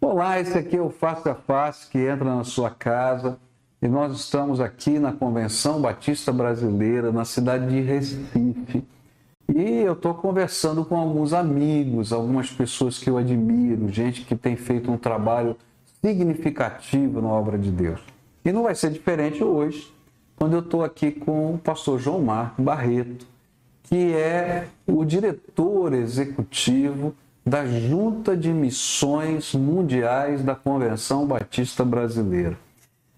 Olá, esse aqui é o Face a Face que entra na sua casa e nós estamos aqui na Convenção Batista Brasileira, na cidade de Recife. E eu estou conversando com alguns amigos, algumas pessoas que eu admiro, gente que tem feito um trabalho significativo na obra de Deus. E não vai ser diferente hoje, quando eu estou aqui com o pastor João Marco Barreto, que é o diretor executivo da Junta de Missões Mundiais da Convenção Batista Brasileira.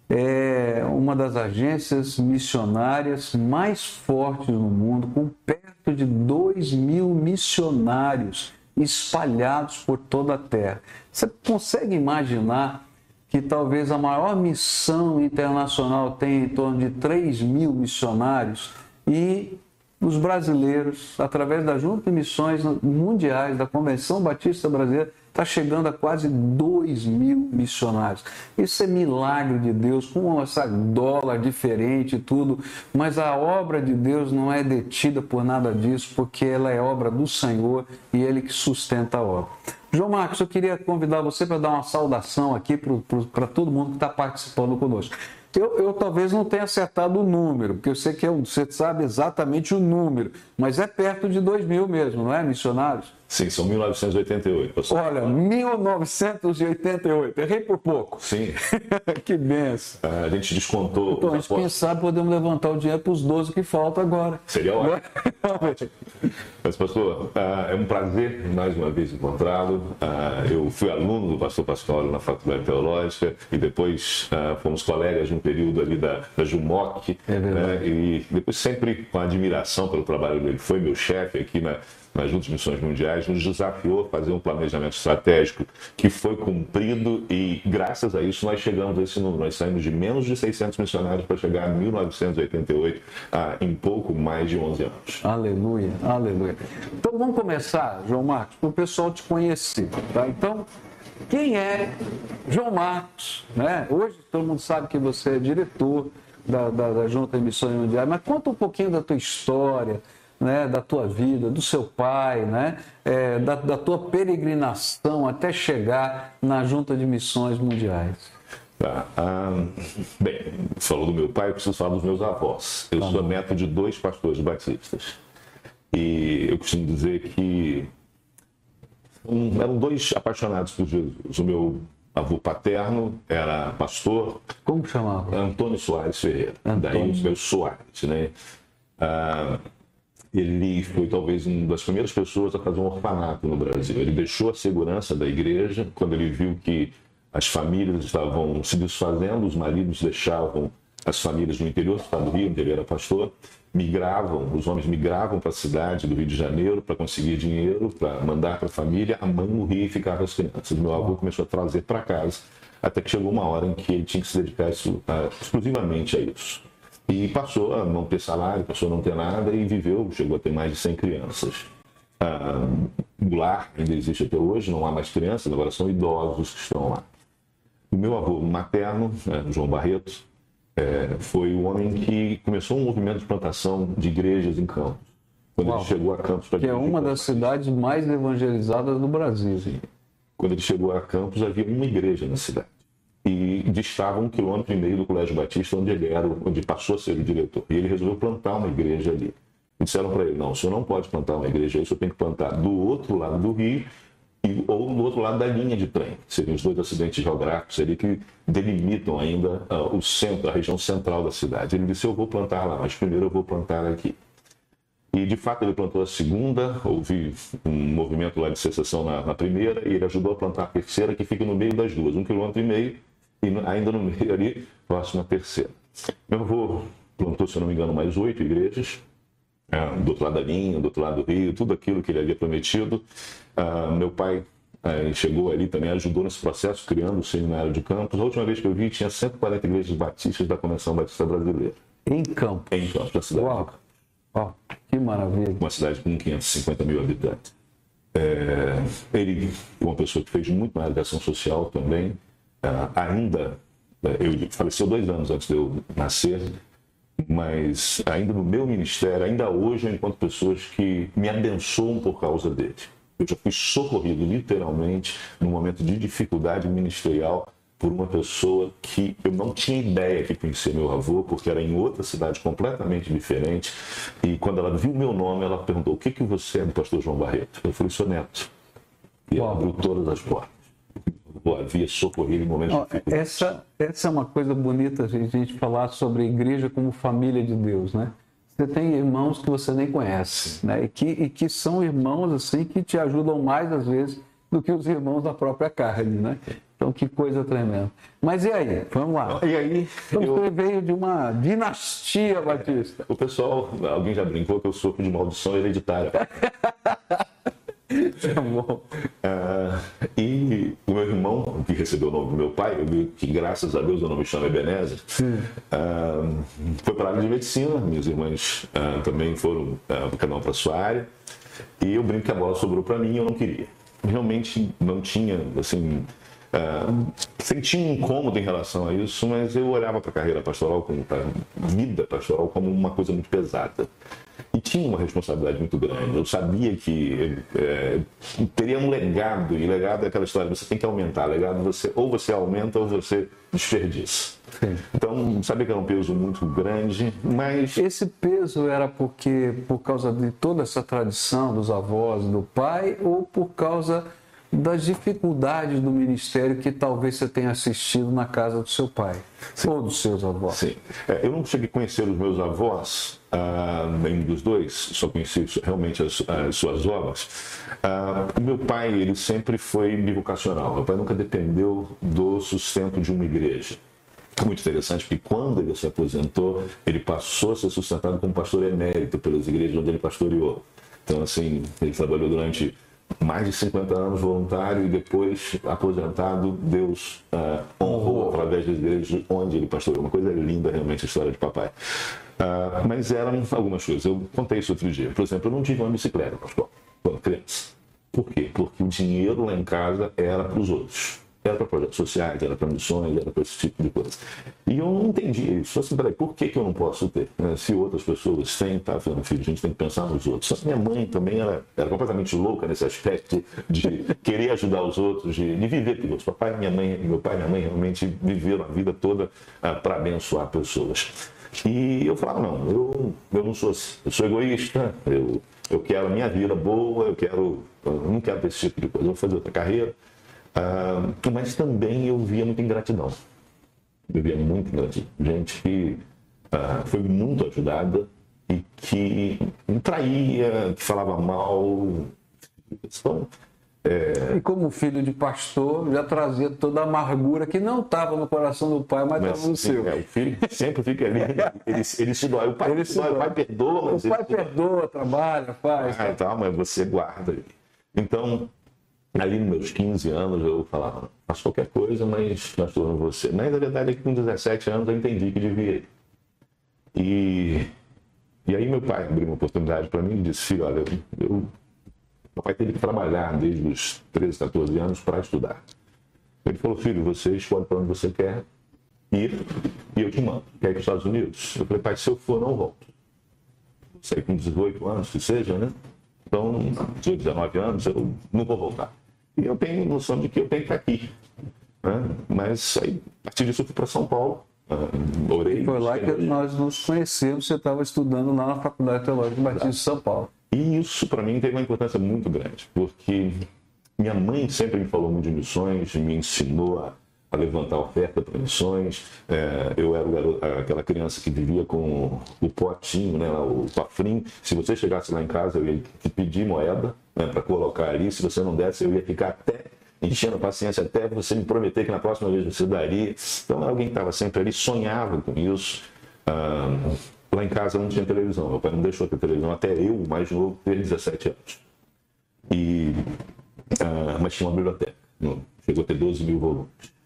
É uma das agências missionárias mais fortes no mundo, com perto de 2 mil missionários espalhados por toda a terra. Você consegue imaginar que talvez a maior missão internacional tenha em torno de 3 mil missionários e os brasileiros, através da Junta de Missões Mundiais, da Convenção Batista Brasileira, está chegando a quase 2 mil missionários. Isso é milagre de Deus, com essa dólar diferente e tudo, mas a obra de Deus não é detida por nada disso, porque ela é obra do Senhor e Ele que sustenta a obra. João Marcos, eu queria convidar você para dar uma saudação aqui para todo mundo que está participando conosco. Eu, eu, talvez não tenha acertado o número, porque eu sei que é você sabe exatamente o número, mas é perto de 2 mil mesmo, não é, missionários? Sim, são 1988, pastor. Olha, 1988, errei por pouco. Sim. que benção. a gente descontou. Então, a gente, quem sabe, podemos levantar o dinheiro para os 12 que faltam agora. Seria ótimo. Mas, pastor, é um prazer mais uma vez encontrá-lo. Eu fui aluno do pastor Pascoal na Faculdade Teológica e depois fomos colegas num período ali da, da Jumoc. É né? E depois sempre com admiração pelo trabalho dele. Foi meu chefe aqui na nas últimas missões mundiais, nos desafiou a fazer um planejamento estratégico que foi cumprido e, graças a isso, nós chegamos a esse número. Nós saímos de menos de 600 missionários para chegar a 1988, ah, em pouco mais de 11 anos. Aleluia, aleluia. Então vamos começar, João Marcos, para o pessoal te conhecer. Tá? Então, quem é João Marcos? Né? Hoje todo mundo sabe que você é diretor da, da, da Junta de Missões Mundiais, mas conta um pouquinho da tua história né, da tua vida, do seu pai, né, é, da, da tua peregrinação até chegar na Junta de Missões Mundiais? Tá. Ah, bem, falou do meu pai, eu preciso falar dos meus avós. Eu tá sou neto de dois pastores batistas. E eu costumo dizer que um, eram dois apaixonados por Jesus. O meu avô paterno era pastor. Como chamava? Antônio Soares Ferreira. Antônio. Daí o meu Soares, né? Ah, ele foi talvez uma das primeiras pessoas a fazer um orfanato no Brasil. Ele deixou a segurança da igreja quando ele viu que as famílias estavam se desfazendo, os maridos deixavam as famílias no interior do estado do Rio, onde ele era pastor, migravam, os homens migravam para a cidade do Rio de Janeiro para conseguir dinheiro, para mandar para a família, a mãe morria e ficava as crianças. Meu avô começou a trazer para casa, até que chegou uma hora em que ele tinha que se dedicar exclusivamente a isso. E passou a não ter salário, passou a não ter nada e viveu, chegou a ter mais de 100 crianças. Ah, o lar ainda existe até hoje, não há mais crianças, agora são idosos que estão lá. O meu avô materno, né, João Barreto, é, foi o homem que começou um movimento de plantação de igrejas em Campos. Quando Uau, ele chegou a Campos... Que é uma das cidades mais evangelizadas do Brasil. Sim. Quando ele chegou a Campos, havia uma igreja na cidade e distava um quilômetro e meio do Colégio Batista, onde ele era, onde passou a ser o diretor. E ele resolveu plantar uma igreja ali. E disseram para ele: não, o senhor não pode plantar uma igreja aí, o senhor tem que plantar do outro lado do rio e, ou do outro lado da linha de trem. Seriam os dois acidentes geográficos ali que delimitam ainda uh, o centro, a região central da cidade. Ele disse: eu vou plantar lá, mas primeiro eu vou plantar aqui. E de fato ele plantou a segunda, houve um movimento lá de secessão na, na, primeira, e ele ajudou a plantar a terceira, que fica no meio das duas, um quilômetro e meio, e ainda no meio ali, próximo à terceira. Meu avô plantou, se eu não me engano, mais oito igrejas, é, do outro lado da linha, do outro lado do rio, tudo aquilo que ele havia prometido. Ah, meu pai é, chegou ali também, ajudou nesse processo, criando o seminário de Campos. A última vez que eu vi, tinha 140 igrejas batistas da Convenção Batista Brasileira. Em Campos? Em Campos, na cidade. Uau. Que maravilha. Uma cidade com 550 mil habitantes. É, ele, uma pessoa que fez muito na educação social também, ainda, né, eu faleceu dois anos antes de eu nascer, mas ainda no meu ministério, ainda hoje eu encontro pessoas que me abençoam por causa dele. Eu já fui socorrido, literalmente, num momento de dificuldade ministerial por uma pessoa que eu não tinha ideia que conhecia meu avô, porque era em outra cidade completamente diferente. E quando ela viu meu nome, ela perguntou: O que, que você é do pastor João Barreto? Eu falei: Sou neto. E ela abriu todas as portas. Havia socorrido em momentos oh, essa, essa é uma coisa bonita a gente falar sobre a igreja como família de Deus, né? Você tem irmãos que você nem conhece, né? E que, e que são irmãos assim que te ajudam mais às vezes do que os irmãos da própria carne, né? Então, que coisa tremenda. Mas e aí? Vamos lá. E aí? Então, eu... você veio de uma dinastia batista. O pessoal, alguém já brincou que eu sofro de maldição hereditária. Bom. Uh, e o meu irmão, que recebeu o nome do meu pai, que graças a Deus o nome chama Ebenezer, uh, foi para a área de medicina. Minhas irmãs uh, também foram, cada uma para a sua área. E eu brinco que a bola sobrou para mim e eu não queria. Realmente não tinha, assim, Uh, senti um incômodo em relação a isso, mas eu olhava para a carreira pastoral, para a vida pastoral, como uma coisa muito pesada. E tinha uma responsabilidade muito grande. Eu sabia que é, teria um legado, e legado é aquela história: você tem que aumentar. Legado você ou você aumenta ou você desperdiça. Sim. Então, sabia que era um peso muito grande, mas. Esse peso era porque, por causa de toda essa tradição dos avós, do pai, ou por causa das dificuldades do ministério que talvez você tenha assistido na casa do seu pai Sim. ou dos seus avós. Sim. É, eu não cheguei a conhecer os meus avós, ah, nenhum dos dois, só conheci realmente as, as suas obras. Ah, meu pai, ele sempre foi bivocacional. Meu pai nunca dependeu do sustento de uma igreja. Muito interessante, porque quando ele se aposentou, ele passou a ser sustentado como pastor emérito pelas igrejas onde ele pastoreou. Então, assim, ele trabalhou durante mais de 50 anos voluntário e depois aposentado, Deus uh, honrou através das igrejas onde ele pastoreou. Uma coisa linda realmente a história de papai. Uh, mas eram algumas coisas. Eu contei isso outro dia. Por exemplo, eu não tive uma bicicleta, pastor, quando criança. Por quê? Porque o dinheiro lá em casa era para os outros. Era para projetos sociais, era para missões, era para esse tipo de coisa. E eu não entendi isso. Assim, peraí, por que, que eu não posso ter? Né? Se outras pessoas têm, tá, filho, a gente tem que pensar nos outros. A minha mãe também era, era completamente louca nesse aspecto de querer ajudar os outros, de, de viver pelos Papai, minha mãe, meu pai e minha mãe realmente viveram a vida toda ah, para abençoar pessoas. E eu falava, não, eu, eu não sou assim, eu sou egoísta, eu, eu quero a minha vida boa, eu quero, eu não quero esse tipo de coisa, eu vou fazer outra carreira. Mas também eu via muita ingratidão. Eu via muita ingratidão. Gente que ah, foi muito ajudada e que me traía, que falava mal. Então, é... E como filho de pastor, já trazia toda a amargura que não estava no coração do pai, mas estava no seu. É, o filho sempre fica ali, ele, ele se dói. O pai, ele se dói, o pai perdoa. O pai perdoa, trabalha, faz. Ah, tá, mas você guarda. Então, ali nos meus 15 anos eu falava, faço qualquer coisa, mas nós estamos você. Mas a verdade é que com 17 anos eu entendi que devia. E, e aí meu pai abriu uma oportunidade para mim e disse, filho, olha, eu, eu, meu pai teve que trabalhar desde os 13, 14 anos para estudar. Ele falou, filho, você escolhe para onde você quer ir e eu te mando. Quer ir para os Estados Unidos? Eu falei, pai, se eu for, não volto. Saí com 18 anos, que seja, né? Então, 18, 19 anos, eu não vou voltar. E eu tenho noção de que eu tenho que estar aqui. Né? Mas aí, a partir disso, eu fui para São Paulo. Uh, orei. Foi lá que nós nos conhecemos. Você estava estudando lá na Faculdade Teológica Batista de São Paulo. E isso, para mim, teve uma importância muito grande, porque minha mãe sempre me falou muito de missões, me ensinou a a levantar oferta para missões. É, eu era garoto, aquela criança que vivia com o potinho, né, o cofrinho. Se você chegasse lá em casa, eu ia te pedir moeda né, para colocar ali. Se você não desse, eu ia ficar até enchendo a paciência até você me prometer que na próxima vez você daria. Então, alguém estava sempre ali, sonhava com isso. Ah, lá em casa não tinha televisão. Meu pai não deixou ter televisão até eu, mais novo, ter 17 anos. E, ah, mas tinha uma biblioteca. Chegou a ter 12 mil volumes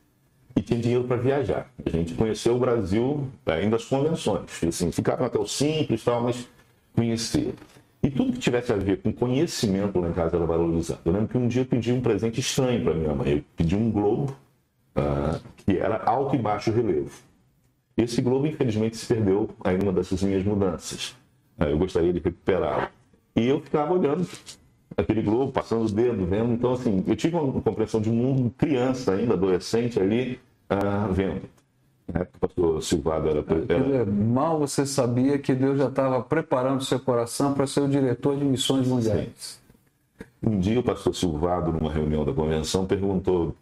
e tinha dinheiro para viajar. A gente conheceu o Brasil ainda as convenções. Assim, ficava até o simples tal, mas conhecia. E tudo que tivesse a ver com conhecimento lá em casa era valorizado. Eu lembro que um dia eu pedi um presente estranho para minha mãe. Eu pedi um globo uh, que era alto e baixo relevo. Esse globo, infelizmente, se perdeu aí numa dessas minhas mudanças. Uh, eu gostaria de recuperá-lo. E eu ficava olhando aquele globo, passando o dedo, vendo. Então, assim, eu tive uma compreensão de mundo criança ainda, adolescente ali, uh, vendo. Na época, o pastor Silvado era, era... Mal você sabia que Deus já estava preparando seu coração para ser o diretor de missões mundiais. Sim. Um dia o pastor Silvado, numa reunião da convenção, perguntou,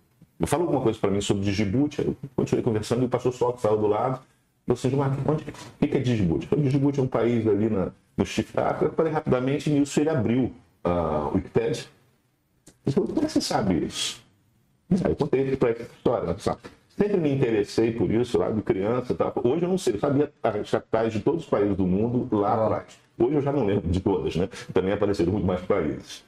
falou alguma coisa para mim sobre Djibouti, eu continuei conversando e o pastor que estava do lado, falou assim, Gilmar, onde, o que é Djibouti? Djibouti é um país ali na, no Chifre Eu falei rapidamente e nisso ele abriu uh, o Wikipedia. Ele falou, como é que você sabe isso? Aí eu contei para essa história, sabe? Sempre me interessei por isso, lá de criança. Tá? Hoje eu não sei, eu sabia as capitais de todos os países do mundo lá atrás. Hoje eu já não lembro de todas, né? Também apareceram muito mais países.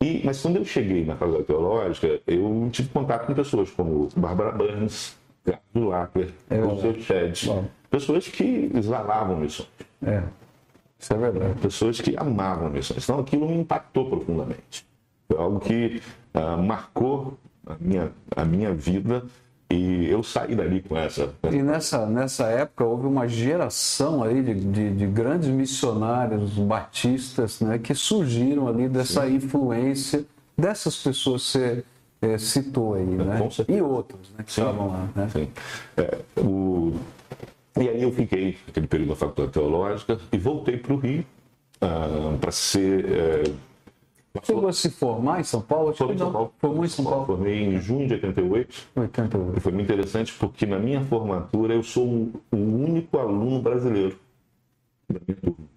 E, mas quando eu cheguei na faculdade teológica, eu tive contato com pessoas como Barbara Burns, Carlos Lacker, é Rousseau Shedd, pessoas que exalavam missões. É, isso é verdade. Pessoas que amavam missões. Então aquilo me impactou profundamente. Foi algo que uh, marcou a minha, a minha vida e eu saí dali com essa. E nessa, nessa época houve uma geração aí de, de, de grandes missionários batistas né, que surgiram ali dessa Sim. influência dessas pessoas que você é, citou aí, né? E outros né, que Sim. estavam lá. Né? Sim. É, o... E aí eu fiquei aquele período na faculdade teológica e voltei para o Rio ah, para ser é, Chegou a se formar em São Paulo? Formei em São Paulo. Formou em São Paulo. Formei em junho de 88. 88. E foi muito interessante porque na minha formatura eu sou o único aluno brasileiro da minha turma.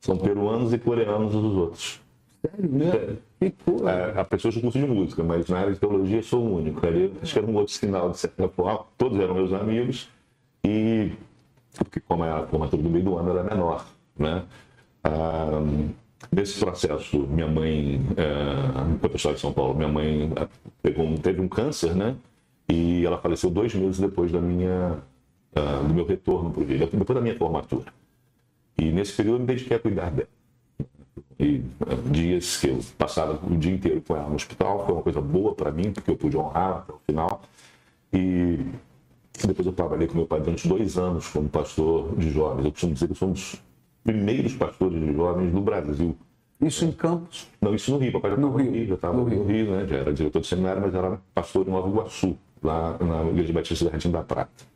São peruanos e coreanos os outros. Sério mesmo? É. Que coisa. É, a pessoa do curso de música, mas na área de teologia eu sou o único. Ali, acho que era um outro sinal de certa forma. Todos eram meus amigos. E porque como a formatura do meio do ano era menor, né? Ah, Nesse processo, minha mãe, é, foi pessoal de São Paulo, minha mãe é, pegou, teve um câncer, né? E ela faleceu dois meses depois da minha, uh, do meu retorno para o Rio, depois da minha formatura. E nesse período eu me dediquei a cuidar dela. E uh, dias que eu passava o dia inteiro com ela no hospital, foi uma coisa boa para mim, porque eu pude honrar até o final. E depois eu trabalhei com meu pai durante dois anos como pastor de jovens. Eu costumo dizer que somos primeiros pastores de jovens do Brasil. Isso em Campos? Não, isso no Rio. Papai já estava no, no Rio, já estava no, no Rio, né? Já era diretor do seminário, mas era pastor em Nova Iguaçu, lá na Igreja Batista Jardim da Prata.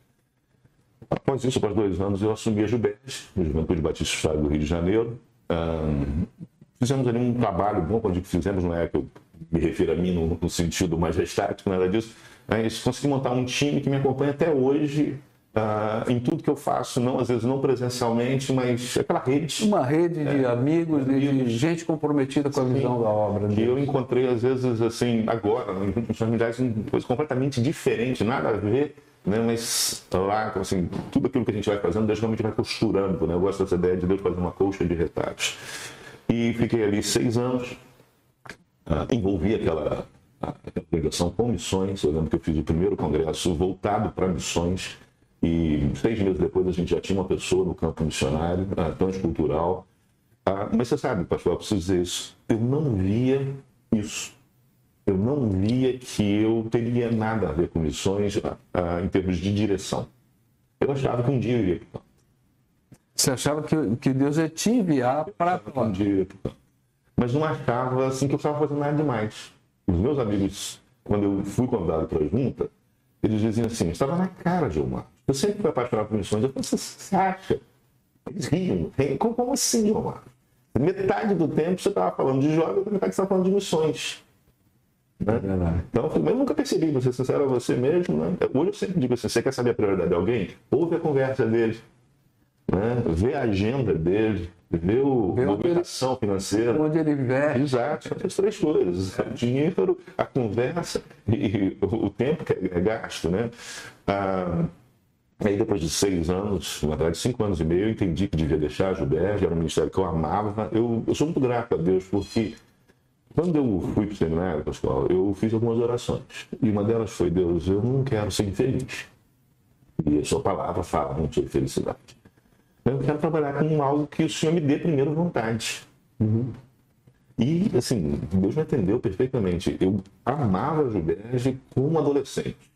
Após isso, após dois anos, eu assumi a Jubes, a Juventude Batista Estado do Rio de Janeiro. Um, fizemos ali um trabalho bom, quando fizemos, não é que eu me refiro a mim no, no sentido mais estático, nada disso. Mas consegui montar um time que me acompanha até hoje Uh, em tudo que eu faço, não às vezes não presencialmente, mas aquela rede. Uma rede de é, amigos, de, amigos, de gente comprometida com a visão da obra. Que eu encontrei às vezes assim, agora, em unidades, coisa completamente diferente, nada a ver, né? mas lá, assim, tudo aquilo que a gente vai fazendo, Deus realmente vai costurando. Né? Eu gosto dessa ideia de Deus fazer uma colcha de retalhos. E fiquei ali seis anos, uh, envolvi aquela, aquela pregação com missões. Eu lembro que eu fiz o primeiro congresso voltado para missões e seis meses depois a gente já tinha uma pessoa no campo missionário, ah, transcultural. Ah, mas você sabe, pastor, eu preciso dizer isso. Eu não via isso. Eu não via que eu teria nada a ver com missões ah, em termos de direção. Eu achava que um dia eu iria para o campo. Você achava que, que Deus ia te enviar para um dia eu iria para o campo. Mas não achava assim que eu estava fazendo nada demais. Os meus amigos, quando eu fui convidado para a junta, eles diziam assim: estava na cara, Gilmar. Eu sempre fui apaixonado por missões. Eu falei, você acha? Eles riam. Como, como assim, Omar? Metade do tempo você estava falando de jovem, metade você estava falando de missões. Né? É então, eu, nunca percebi, vou ser sincero a você mesmo. Né? Hoje eu sempre digo assim: você quer saber a prioridade de alguém? Ouve a conversa dele, né? vê a agenda dele, vê o, a mobilização financeira. Onde ele investe. Exato, são as três coisas: o dinheiro, a conversa e o tempo que é gasto. Né? Ah, Aí, depois de seis anos, na verdade, cinco anos e meio, eu entendi que devia deixar a Juberge, era um ministério que eu amava. Eu, eu sou muito grato a Deus, porque quando eu fui para o seminário, Pascoal, eu fiz algumas orações. E uma delas foi: Deus, eu não quero ser infeliz. E a sua palavra fala muito sobre felicidade. Eu quero trabalhar com algo que o Senhor me dê primeiro vontade. Uhum. E, assim, Deus me atendeu perfeitamente. Eu amava a Juberge como adolescente.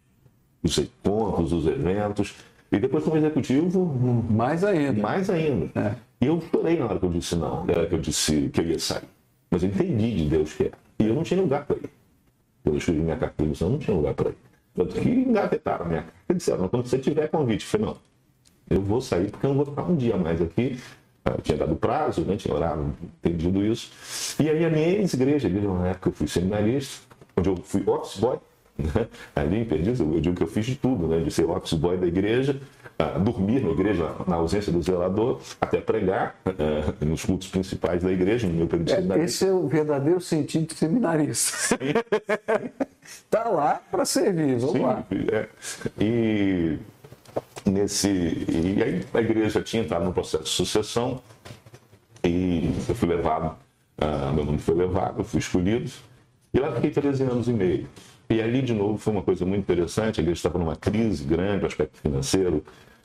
Os encontros, os eventos. E depois como executivo, mais ainda. Mais ainda. É. E eu chorei na hora que eu disse não, na hora que eu disse que eu ia sair. mas eu entendi de Deus que era. E eu não tinha lugar para ir. Quando eu escrevi minha carta de missão, não tinha lugar para ir. Tanto que engavetaram a minha carta e disseram, quando você tiver convite, eu falei, não, eu vou sair porque eu não vou ficar um dia mais aqui. Eu tinha dado prazo, né? tinha orado, entendido isso. E aí a minha ex-igreja, na época eu fui seminarista, onde eu fui office boy, né? ali em Perdiz, eu digo que eu fiz de tudo, né? de ser office boy da igreja, uh, dormir na igreja na ausência do zelador, até pregar uh, nos cultos principais da igreja, no meu período de é, seminarista. Esse é o verdadeiro sentido de seminarista. Está lá para servir, vamos Sim, lá. É. E nesse e aí a igreja tinha entrado no processo de sucessão e eu fui levado, uh, meu nome foi levado, eu fui escolhido e lá fiquei 13 anos e meio. E ali, de novo, foi uma coisa muito interessante. A igreja estava numa crise grande, o aspecto financeiro,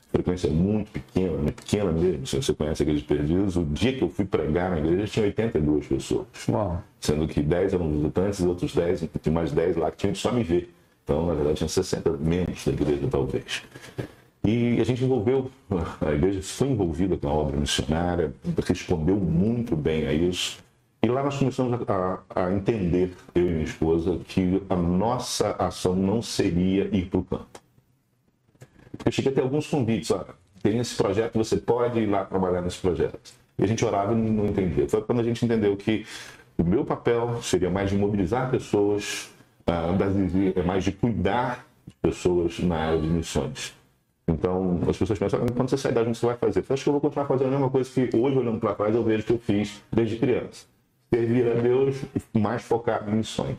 frequência muito pequena, muito pequena mesmo. Se você conhece a igreja de Perdiz, o dia que eu fui pregar na igreja tinha 82 pessoas. Uau. Sendo que 10 eram visitantes e outros 10, tinha mais 10 lá que tinham que só me ver. Então, na verdade, tinha 60 membros da igreja, talvez. E a gente envolveu, a igreja foi envolvida com a obra missionária, respondeu muito bem a isso. E lá nós começamos a, a, entender, eu e minha esposa, que a nossa ação não seria ir para o campo. Eu cheguei a ter alguns convites, olha, tem esse projeto, você pode ir lá trabalhar nesse projeto. E a gente orava e não entendia. Foi quando a gente entendeu que o meu papel seria mais de mobilizar pessoas, uh, mais de cuidar de pessoas na área de missões. Então, as pessoas pensam, ah, quando você sair da gente, você vai fazer? Eu acho que eu vou continuar fazendo a mesma coisa que hoje, olhando para trás, eu vejo que eu fiz desde criança. Servir a Deus, mais focado em missões.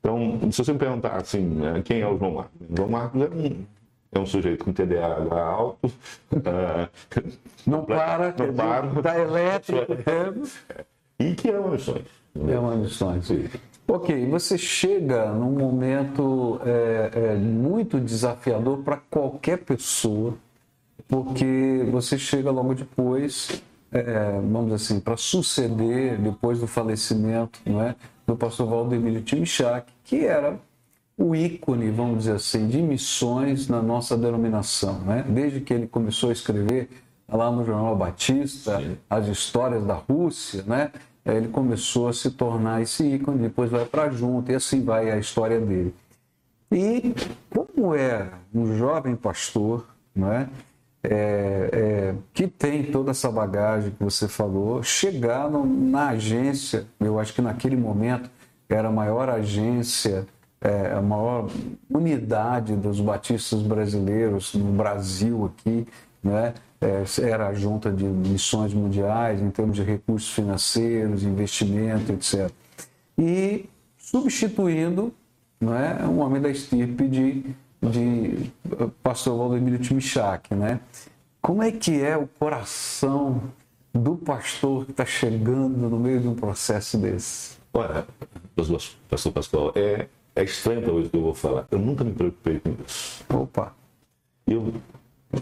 Então, se você me perguntar assim, né, quem é o João Marcos? João Marcos é um, é um sujeito com TDAH alto. Uh, não para, não para. Está elétrico. e que ama missões. É uma missões. Ok, você chega num momento é, é, muito desafiador para qualquer pessoa, porque você chega logo depois, é, vamos assim, para suceder depois do falecimento não é, do pastor Valdemiro Timichak, que era o ícone, vamos dizer assim, de missões na nossa denominação. Né? Desde que ele começou a escrever lá no Jornal Batista, Sim. as histórias da Rússia, né? Ele começou a se tornar esse ícone, depois vai para junto e assim vai a história dele. E como era um jovem pastor, não é? É, é, que tem toda essa bagagem que você falou, chegar no, na agência, eu acho que naquele momento era a maior agência, é, a maior unidade dos batistas brasileiros no Brasil aqui, né? É, era a junta de missões mundiais em termos de recursos financeiros, investimento, etc. E substituindo não é, um homem da estirpe de, de pastor Valdemiro Timichak. Né? Como é que é o coração do pastor que está chegando no meio de um processo desse? Olha, pastor Pascoal, é, é estranho talvez o que eu vou falar. Eu nunca me preocupei com isso. Opa! Eu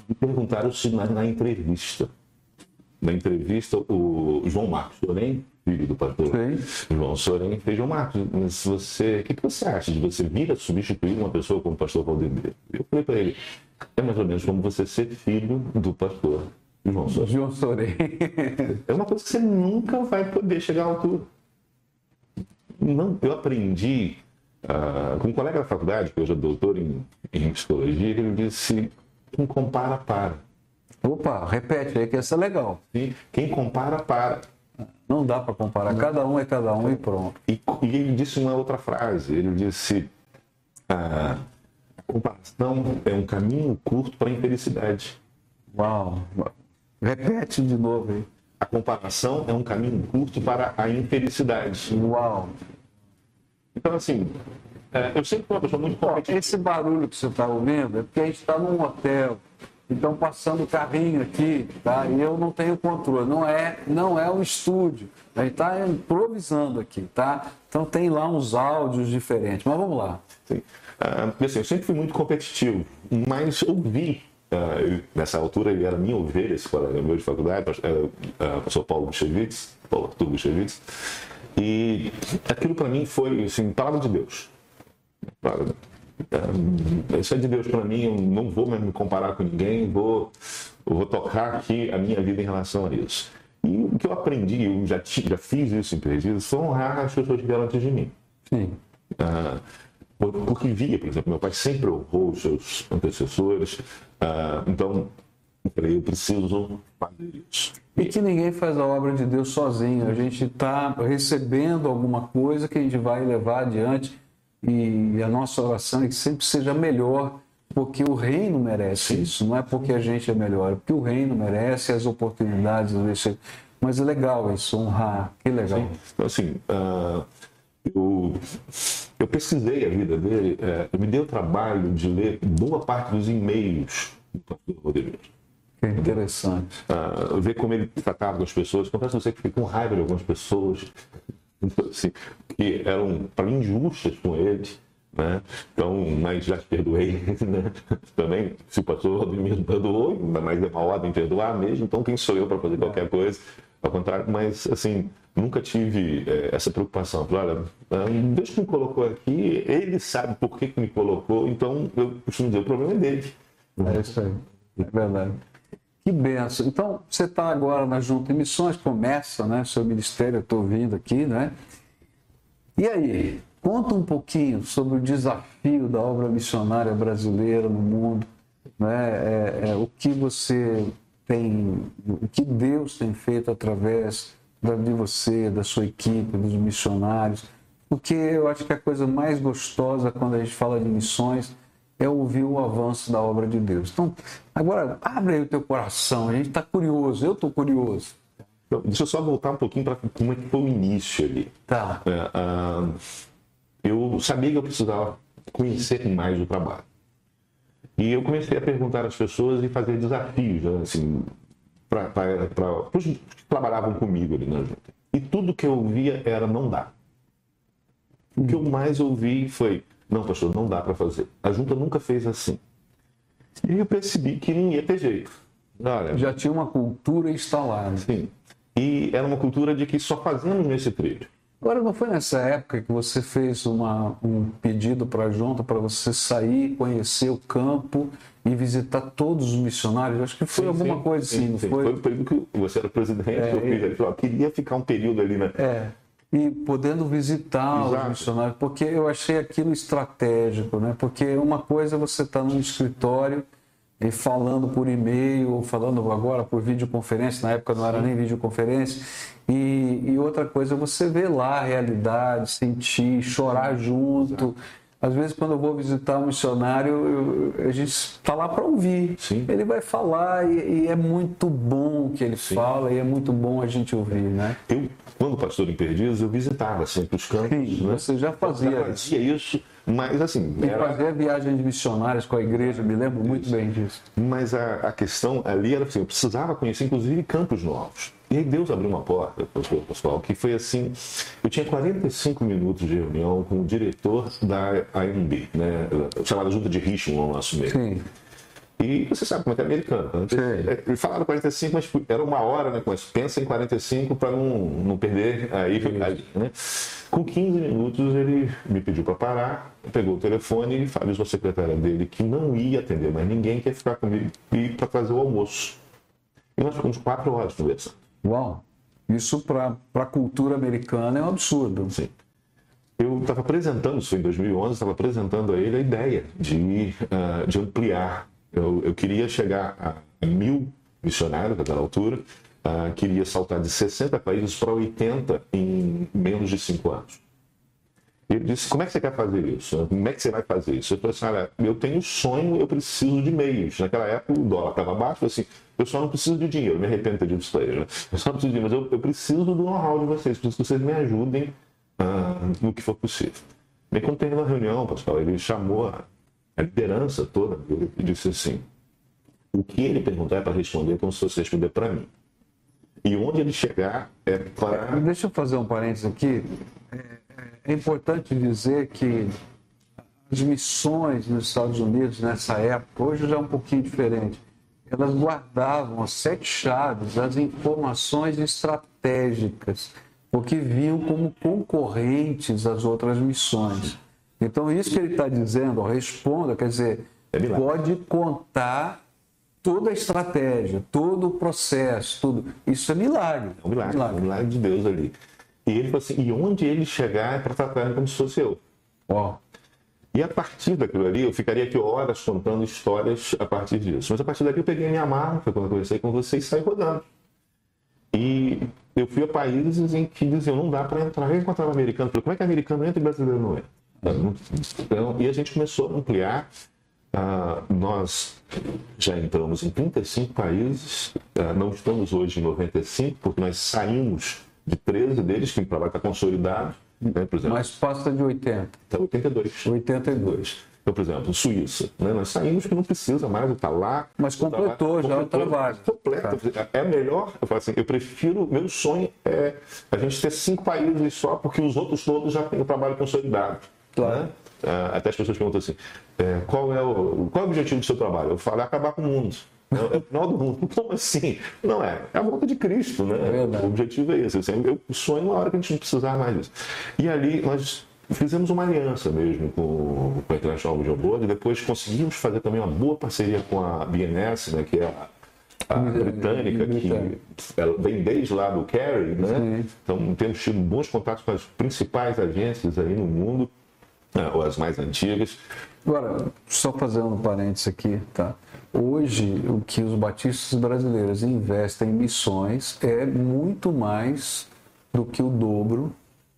me perguntaram se na, na, entrevista, na entrevista, o João Marcos Sorém, filho do pastor Sim. João Sorém, fez João Marcos, mas você, o que, que, você acha de você vir a substituir uma pessoa como o pastor Valdemir? Eu falei para ele, é mais ou menos como você ser filho do pastor João Sorém. João Sorém. é uma coisa que você nunca vai poder chegar à altura. Não, eu aprendi uh, com um colega da faculdade, que hoje é doutor em, em psicologia, ele disse quem compara, para. Opa, repete aí que essa é legal. Sim. Quem compara, para. Não dá para comparar. Cada um é cada um e pronto. E, e ele disse uma outra frase. Ele disse: a comparação é um caminho curto para a infelicidade. Uau! Repete de novo aí. A comparação é um caminho curto para a infelicidade. Uau! Então, assim, é, eu sempre fui uma pessoa muito competitiva. Esse barulho que você está ouvindo é porque a gente está num hotel, então passando o carrinho aqui, tá? E eu não tenho controle. Não é, não é um estúdio. A gente está improvisando aqui, tá? Então tem lá uns áudios diferentes. Mas vamos lá. Sim. Ah, assim, eu sempre fui muito competitivo, mas ouvi Uh, nessa altura ele era minha ovelha, esse colega meu de faculdade, era o uh, pastor Paulo Buchevitz, Paulo Arthur Buchevitz, e aquilo para mim foi assim, palavra de Deus. Isso é de Deus para mim, eu não vou me comparar com ninguém, vou, vou tocar aqui a minha vida em relação a isso. E que eu aprendi, eu já, já fiz isso em Perdidos, foi honrar as pessoas que vieram antes de mim. Sim. Ah, porque via, por exemplo, meu pai sempre honrou os seus antecessores, ah, então eu preciso fazer isso. E que ninguém faz a obra de Deus sozinho, a gente está recebendo alguma coisa que a gente vai levar adiante e a nossa oração é que sempre seja melhor, porque o reino merece Sim. isso, não é porque a gente é melhor, é porque o reino merece as oportunidades, mas é legal isso, honrar, que legal. Sim. Então, assim, uh, eu, eu pesquisei a vida dele, uh, me dei o trabalho de ler boa parte dos e-mails do pastor Rodrigo. Que interessante. Uh, ver como ele tratava com as pessoas. Confesso a você que fiquei com raiva de algumas pessoas assim, que eram para injustas com ele. Né? Então, mas já perdoei, né? Também, se o pastor me perdoou, ainda mais é uma ordem perdoar mesmo, então quem sou eu para fazer qualquer coisa? Ao contrário, mas assim, nunca tive é, essa preocupação. Olha, ah, Deus que me colocou aqui, ele sabe por que, que me colocou, então eu costumo dizer, o problema é dele. É isso aí, é verdade. Que benção. Então, você está agora na Junta de Missões, começa, né? Seu ministério, eu estou ouvindo aqui, né? E aí, conta um pouquinho sobre o desafio da obra missionária brasileira no mundo, né? É, é, o que você tem, o que Deus tem feito através de você, da sua equipe, dos missionários, porque eu acho que a coisa mais gostosa quando a gente fala de missões é ouvir o avanço da obra de Deus. Então, agora, abre aí o teu coração, a gente está curioso, eu estou curioso. Deixa eu só voltar um pouquinho para como é que foi o início ali. Tá. É, uh, eu sabia que eu precisava conhecer mais o trabalho. E eu comecei a perguntar às pessoas e fazer desafios, né, assim, para os que trabalhavam comigo ali na junta. E tudo que eu ouvia era não dá. O que eu mais ouvi foi não, pastor, não dá para fazer. A junta nunca fez assim. E eu percebi que não ia ter jeito. Olha, Já tinha uma cultura instalada. Sim. E era uma cultura de que só fazíamos nesse trilho. Agora, não foi nessa época que você fez uma, um pedido para a junta para você sair, conhecer o campo e visitar todos os missionários? Acho que foi sim, alguma sim, coisa assim, sim, não foi? Foi o período que você era presidente, é, eu, fiz, eu queria ficar um período ali, né? É e podendo visitar Exato. os missionários, porque eu achei aquilo estratégico, né? Porque uma coisa é você estar tá num escritório e falando por e-mail, ou falando agora por videoconferência, na época não era nem videoconferência, e, e outra coisa você ver lá a realidade, sentir, chorar junto. Exato. Às vezes, quando eu vou visitar um missionário, eu, a gente está lá para ouvir. Sim. Ele vai falar e, e, é muito bom o que ele Sim. fala e é muito bom a gente ouvir, né? Eu, quando pastor em Perdidos, eu visitava sempre os campos. Sim, né? Você já fazia, já fazia isso. Mas assim. E era... fazer viagens missionárias com a igreja, me lembro muito isso. bem disso. Mas a, a, questão ali era assim, eu precisava conhecer, inclusive, campos novos. E aí Deus abriu uma porta, pessoal, que foi assim. Eu tinha 45 minutos de reunião com o diretor da AMB, né? Chamada Junta de Richmond, no nosso meio. Sim. E você sabe como é que é americano. Né? É, falaram 45, mas era uma hora, né? Mas pensa em 45 para não, não perder aí, ali, né? Com 15 minutos ele me pediu para parar, pegou o telefone e avisou a secretária dele que não ia atender mais ninguém, que ia ficar comigo e para fazer o almoço. E nós ficamos quatro horas conversando. Uau! Isso para a cultura americana é um absurdo. Sim eu estava apresentando, isso em 2011, estava apresentando a ele a ideia de, uh, de ampliar eu, eu queria chegar a mil missionários naquela altura, uh, queria saltar de 60 países para 80 em menos de 5 anos. Ele disse: Como é que você quer fazer isso? Como é que você vai fazer isso? Eu falei assim: Olha, eu tenho sonho, eu preciso de meios. Naquela época o dólar estava baixo, assim, eu só não preciso de dinheiro, me arrependo de ter dito isso. Né? Eu só não preciso de dinheiro, mas eu, eu preciso do know-how de vocês, preciso que vocês me ajudem uh, no que for possível. Me contei numa reunião, pastor, ele chamou a a liderança toda e disse assim: o que ele perguntar é para responder como se fosse responder para mim. E onde ele chegar é para. Deixa eu fazer um parênteses aqui. É, é, importante dizer que as missões nos Estados Unidos nessa época, hoje já é um pouquinho diferente, elas guardavam as sete chaves, as informações estratégicas, porque viam como concorrentes às outras missões. Então, isso que ele está dizendo, responda, quer dizer, é pode contar toda a estratégia, todo o processo, tudo. Isso é milagre. É um milagre, milagre. É um milagre de Deus ali. E ele falou assim: e onde ele chegar é para tratar como se fosse eu. Ó. E a partir daquilo ali, eu ficaria aqui horas contando histórias a partir disso. Mas a partir daqui eu peguei a minha foi quando eu conversei com você e saí rodando. E eu fui a países em que diziam, não dá para entrar. Eu encontrava americano, falei, como é que americano entra e brasileiro não entra? Então, e a gente começou a ampliar. Uh, nós já entramos em 35 países, uh, não estamos hoje em 95, porque nós saímos de 13 deles, que o trabalho está consolidado. Né, por exemplo, Mas passa de 80. Está 82. 82. Então, por exemplo, Suíça, né? nós saímos que não precisa mais estar lá. Mas completou já o trabalho. Completo. Tá. É melhor, eu falo assim, eu prefiro, meu sonho é a gente ter cinco países só, porque os outros todos já têm o trabalho consolidado. Claro. Né? É, até as pessoas perguntam assim, é, qual, é o, qual é o objetivo do seu trabalho? Eu falo, é acabar com o mundo. É o final do mundo. Como assim? Não é. É a volta de Cristo, né? É o objetivo é esse. Assim, eu sonho uma hora que a gente não precisar mais disso. E ali nós fizemos uma aliança mesmo com, com a International Vision Board e depois conseguimos fazer também uma boa parceria com a BNS, né, que é a, a britânica, que ela vem desde lá do Kerry, né? Sim. Então temos tido bons contatos com as principais agências aí no mundo, ou as mais antigas. Agora, só fazendo um parênteses aqui, tá? Hoje, o que os batistas brasileiros investem em missões é muito mais do que o dobro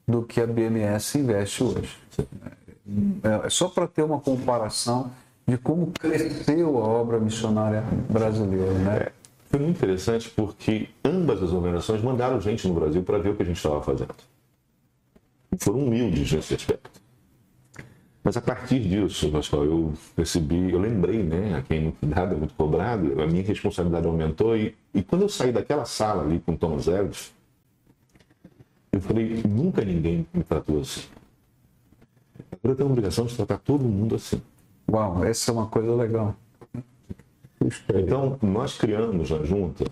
do que a BMS investe hoje. É, é só para ter uma comparação de como cresceu a obra missionária brasileira. Né? É, foi muito interessante porque ambas as organizações mandaram gente no Brasil para ver o que a gente estava fazendo. Foram humildes nesse aspecto. Mas a partir disso, Pascoal, eu percebi, eu lembrei, né, a quem nada é muito cobrado, a minha responsabilidade aumentou e, e quando eu saí daquela sala ali com o Thomas Ellis, eu falei, nunca ninguém me tratou assim. Agora eu tenho a obrigação de tratar todo mundo assim. Uau, essa é uma coisa legal. Então, nós criamos na junta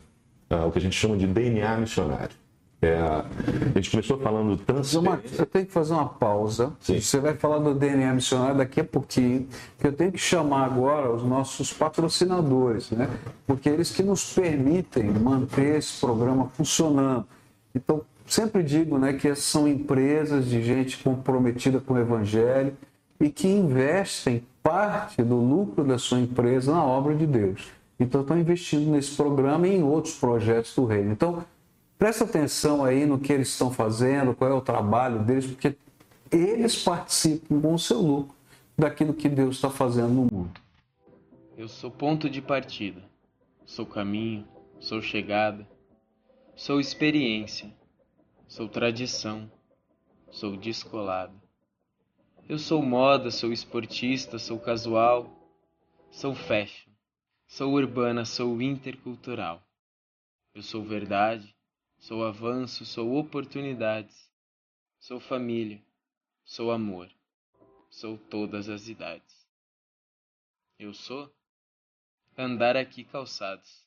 uh, o que a gente chama de DNA missionário. É, a gente começou falando transferência. Eu tenho que fazer uma pausa. Sim. Você vai falar do DNA missionário daqui a pouquinho, que eu tenho que chamar agora os nossos patrocinadores, né? Porque eles que nos permitem manter esse programa funcionando. Então, sempre digo né, que são empresas de gente comprometida com o Evangelho e que investem parte do lucro da sua empresa na obra de Deus. Então, estão investindo nesse programa e em outros projetos do reino. Então, presta atenção aí no que eles estão fazendo, qual é o trabalho deles, porque eles participam com o seu lucro daquilo que Deus está fazendo no mundo. Eu sou ponto de partida, sou caminho, sou chegada, sou experiência sou tradição, sou descolado. Eu sou moda, sou esportista, sou casual, sou fashion, sou urbana, sou intercultural. Eu sou verdade, sou avanço, sou oportunidades, sou família, sou amor, sou todas as idades. Eu sou andar aqui calçados.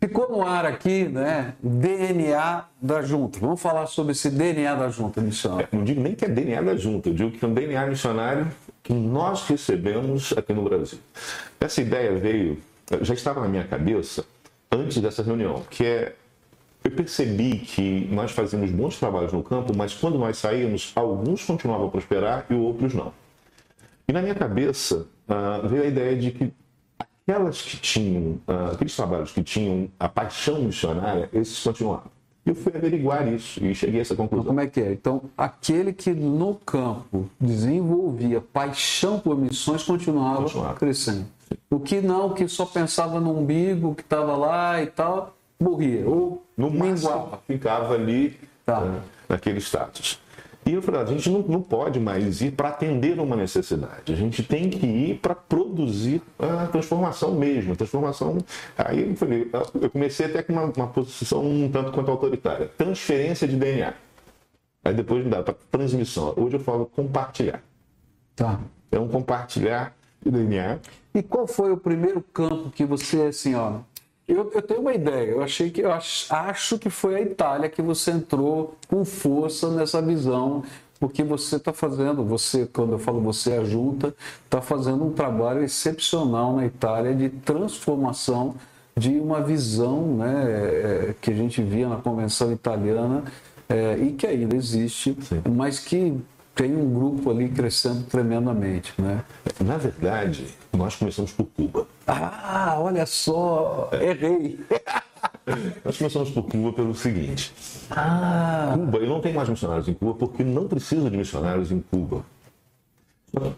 Ficou no ar aqui, né? DNA da junta. Vamos falar sobre esse DNA da junta missionária. É, não digo nem que é DNA da junta, eu digo que é um DNA missionário que nós recebemos aqui no Brasil. Essa ideia veio, já estava na minha cabeça antes dessa reunião, que é eu percebi que nós fazíamos bons trabalhos no campo, mas quando nós saímos, alguns continuavam a prosperar e outros não. E na minha cabeça uh, veio a ideia de que Aquelas que tinham, uh, aqueles trabalhos que tinham a paixão missionária, esses continuavam. Eu fui averiguar isso e cheguei a essa conclusão. Mas como é que é? Então, aquele que no campo desenvolvia paixão por missões continuava, continuava. crescendo. Sim. O que não, que só pensava no umbigo, que estava lá e tal, morria. Ou no máximo ficava ali tá. uh, naquele status. E eu falei, a gente não, não pode mais ir para atender uma necessidade, a gente tem que ir para produzir a transformação mesmo, a transformação. Aí eu falei, eu comecei até com uma, uma posição um tanto quanto autoritária, transferência de DNA. Aí depois dá para transmissão. Hoje eu falo compartilhar. Tá. Um compartilhar de DNA. E qual foi o primeiro campo que você, assim, ó, eu, eu, tenho uma ideia. Eu achei que eu acho, acho, que foi a Itália que você entrou com força nessa visão, porque você está fazendo, você, quando eu falo você, a junta, está fazendo um trabalho excepcional na Itália de transformação de uma visão né, é, que a gente via na Convenção Italiana é, e que ainda existe, Sim. mas que tem um grupo ali crescendo tremendamente, né? Na verdade, nós começamos por Cuba. Ah, olha só, errei. nós começamos por Cuba pelo seguinte. Ah. Cuba, eu não tenho mais missionários em Cuba porque não precisa de missionários em Cuba.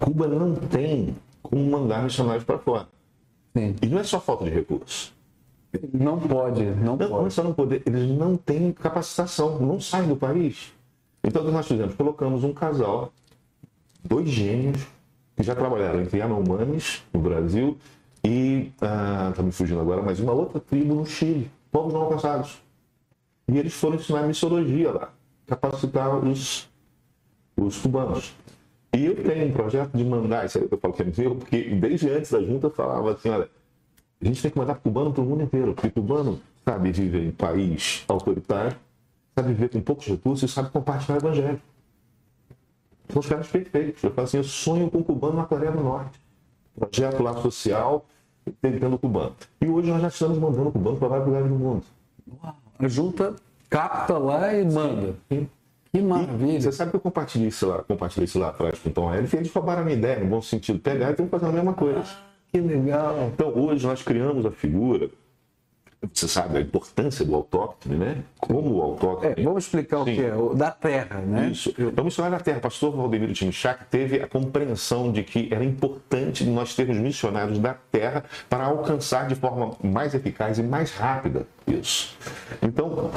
Cuba não tem como mandar missionários para fora. Sim. E não é só falta de recursos. Não pode, não, não pode. Não é não poder, eles não têm capacitação, não saem do país. Então, o que nós fizemos? Colocamos um casal, dois gênios, que já trabalharam entre Yanomamis, no Brasil, e, ah, me fugindo agora, mas uma outra tribo no Chile, povos não alcançados. E eles foram ensinar missologia lá, capacitar os, os cubanos. E eu tenho um projeto de mandar, isso aí eu falo que é meu, porque desde antes da junta eu falava assim, olha, a gente tem que mandar cubano para o mundo inteiro, porque cubano sabe viver em país autoritário, sabe viver com poucos recursos e sabe compartilhar o evangelho. São os caras perfeitos. Eu falo assim, eu sonho com o cubano na Coreia do Norte. Projeto lá social, tentando cubano. E hoje nós já estamos mandando cubano para vários lugares do mundo. A junta capta lá e manda. Sim. Que maravilha. E você sabe que eu compartilhei isso lá, compartilhei isso lá atrás com o Tom Ele eles roubaram a minha ideia, no bom sentido. Pegar e estão fazendo a mesma coisa. Ah, que legal. Então hoje nós criamos a figura você sabe a importância do autóctone, né? Como o autóctone. É, vamos explicar Sim. o que é, o da terra, né? Isso. Vamos falar da terra. Pastor Valdemiro Timichak teve a compreensão de que era importante nós termos missionários da terra para alcançar de forma mais eficaz e mais rápida isso. Então,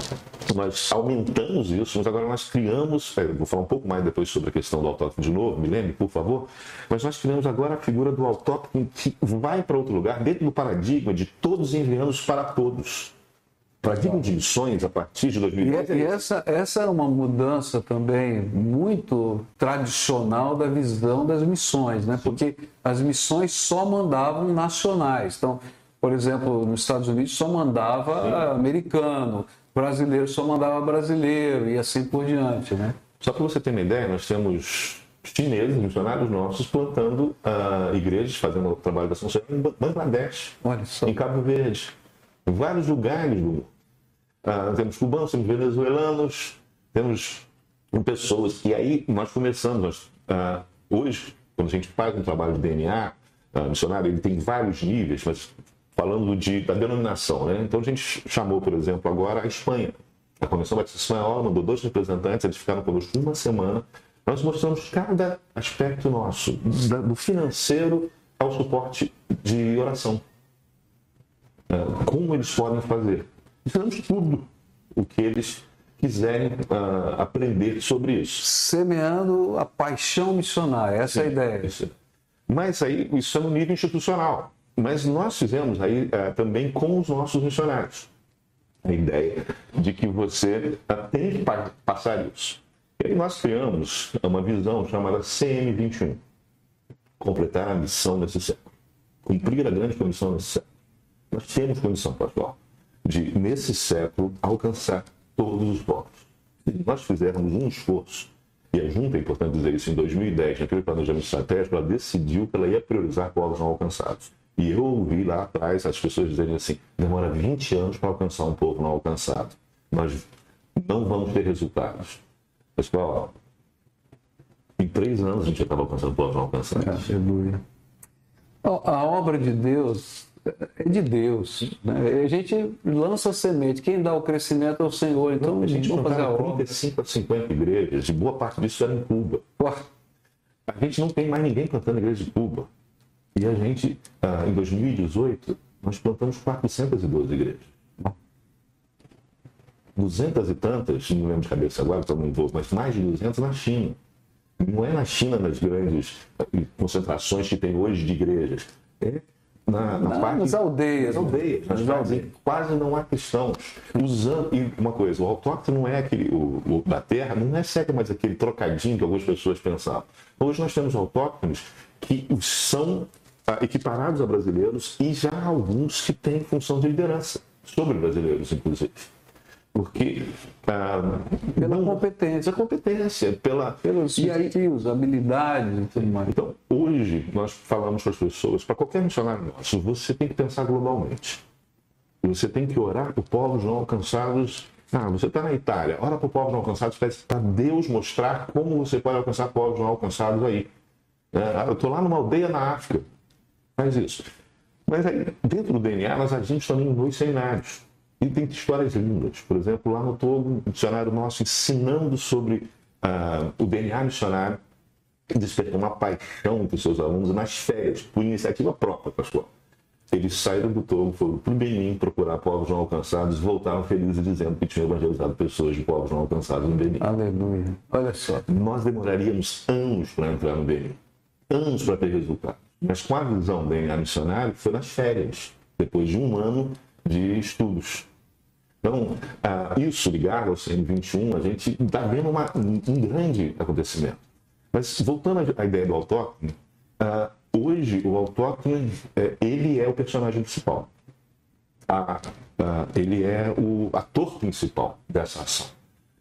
nós aumentamos isso, mas agora nós criamos, é, vou falar um pouco mais depois sobre a questão do autóctone de novo, me lembre, por favor, mas nós criamos agora a figura do autóctone que vai para outro lugar, dentro do paradigma de todos enviando para todos. Paradigma de missões a partir de 2010. E, e essa, essa é uma mudança também muito tradicional da visão das missões, né? porque as missões só mandavam nacionais. Então, por exemplo, nos Estados Unidos só mandava americano, brasileiro só mandava brasileiro e assim por diante, né? Só para você ter uma ideia, nós temos chineses, missionários nossos, plantando uh, igrejas, fazendo o trabalho da São em Bangladesh, em Cabo Verde, em vários lugares do mundo. Uh, temos cubanos, temos venezuelanos, temos pessoas. E aí nós começamos, uh, hoje, quando a gente faz um trabalho de DNA, missionário, ele tem vários níveis, mas falando de, da denominação. Né? Então a gente chamou, por exemplo, agora a Espanha. A Comissão Batista Espanhola mandou dois representantes, eles ficaram conosco uma semana. Nós mostramos cada aspecto nosso, do financeiro ao suporte de oração. É, como eles podem fazer. Fizemos tudo o que eles quiserem uh, aprender sobre isso. Semeando a paixão missionária, essa Sim, é a ideia. Isso. Mas aí, isso é no nível institucional. Mas nós fizemos aí é, também com os nossos missionários a ideia de que você é, tem que passar isso. E aí nós criamos uma visão chamada CM21 completar a missão nesse século, cumprir a grande comissão nesse século. Nós temos condição, pastor, de nesse século alcançar todos os povos. Se nós fizermos um esforço, e a junta, é importante dizer isso, em 2010, naquele planejamento estratégico, ela decidiu que ela ia priorizar povos não alcançados. E eu ouvi lá atrás as pessoas dizerem assim: demora 20 anos para alcançar um povo não alcançado. Nós não vamos ter resultados. Pessoal, em três anos a gente já estava alcançando povos não alcançados. Aleluia. A obra de Deus é de Deus. Né? A gente lança a semente, quem dá o crescimento é o Senhor. Então não, a gente não fazer a 35 a 50 igrejas, e boa parte disso era em Cuba. A gente não tem mais ninguém plantando igreja de Cuba. E a gente, ah, em 2018, nós plantamos 412 igrejas. 200 e tantas, não lembro de cabeça agora, estou vou, mas mais de 200 na China. Não é na China nas grandes concentrações que tem hoje de igrejas. É na, na não, parte, nas aldeias. Nas aldeias. Nas aldeias. Quase não há cristãos. Usando, e uma coisa, o autóctone não é aquele, o, o, da terra, não é seca mais aquele trocadinho que algumas pessoas pensavam. Hoje nós temos autóctones que são ah, equiparados a brasileiros e já alguns que têm função de liderança sobre brasileiros, inclusive. Porque. Ah, pela não, competência. Pela competência, pela. Pelos e skills, aí, habilidades e tudo mais. Então, hoje, nós falamos para as pessoas, para qualquer missionário nosso, você tem que pensar globalmente. Você tem que orar por povos não alcançados. Ah, você está na Itália, ora por povos não alcançados para Deus mostrar como você pode alcançar povos não alcançados aí. É, eu estou lá numa aldeia na África. Faz isso. Mas aí, dentro do DNA, nós agimos também em dois seminários. E tem histórias lindas. Por exemplo, lá no Togo, um dicionário nosso ensinando sobre uh, o DNA missionário, despertou uma paixão para os seus alunos nas férias, por iniciativa própria, pastor. Eles saíram do Togo, foram para o Benin procurar povos não alcançados e voltaram felizes dizendo que tinham evangelizado pessoas de povos não alcançados no Benin. Aleluia. Olha só. Nós demoraríamos anos para entrar no Benin. Anos para ter resultado. Mas com a visão DNA missionário, foi nas férias, depois de um ano de estudos. Então, ah, isso ligado ao CN21, a gente está vendo uma, um grande acontecimento. Mas voltando à ideia do autóctone, ah, hoje o autóctone, é, ele é o personagem principal. ele é o ator principal dessa ação.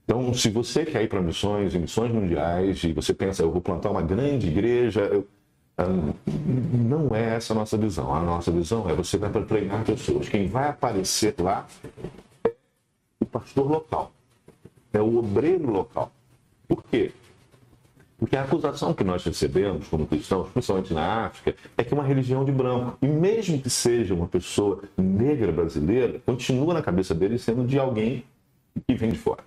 Então, se você quer ir para missões, em missões mundiais, e você pensa, eu vou plantar uma grande igreja, não é essa a nossa visão. A nossa visão é você vai para treinar pessoas. Quem vai aparecer lá o pastor local, é o obreiro local. Por quê? Porque a acusação que nós recebemos como cristãos, principalmente na África, é que é uma religião de branco. E mesmo que seja uma pessoa negra brasileira, continua na cabeça dele sendo de alguém que vem de fora.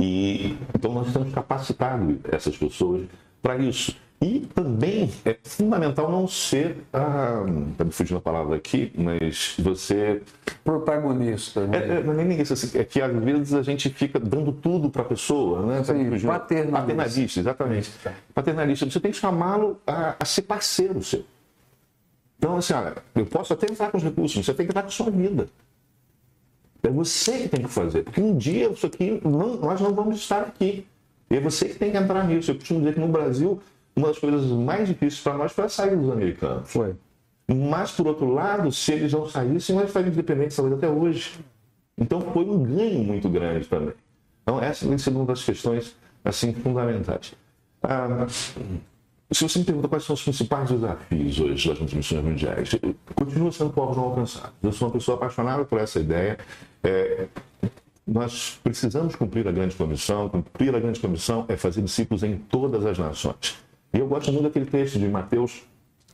E então nós temos capacitado essas pessoas para isso. E também é fundamental não ser, ah, está me fugindo a palavra aqui, mas você. Protagonista. Né? É, é, não é nem isso, assim, é que às vezes a gente fica dando tudo para a pessoa, né? Sim, paternalista. paternalista. exatamente. Paternalista. Você tem que chamá-lo a, a ser parceiro seu. Então, assim, olha, eu posso até entrar com os recursos, você tem que entrar com a sua vida. É você que tem que fazer, porque um dia isso aqui, não, nós não vamos estar aqui. E é você que tem que entrar nisso. Eu costumo dizer que no Brasil uma das coisas mais difíceis para nós foi a saída dos americanos. Foi. Mas, por outro lado, se eles não saíssem, nós estaríamos dependentes da saúde até hoje. Então, foi um ganho muito grande também. Então, essa tem sido uma das questões assim, fundamentais. Ah, se você me pergunta quais são os principais desafios hoje das missões mundiais, continua sendo povos não alcançados. Eu sou uma pessoa apaixonada por essa ideia. É, nós precisamos cumprir a grande comissão. Cumprir a grande comissão é fazer discípulos em todas as nações. E eu gosto muito daquele texto de Mateus,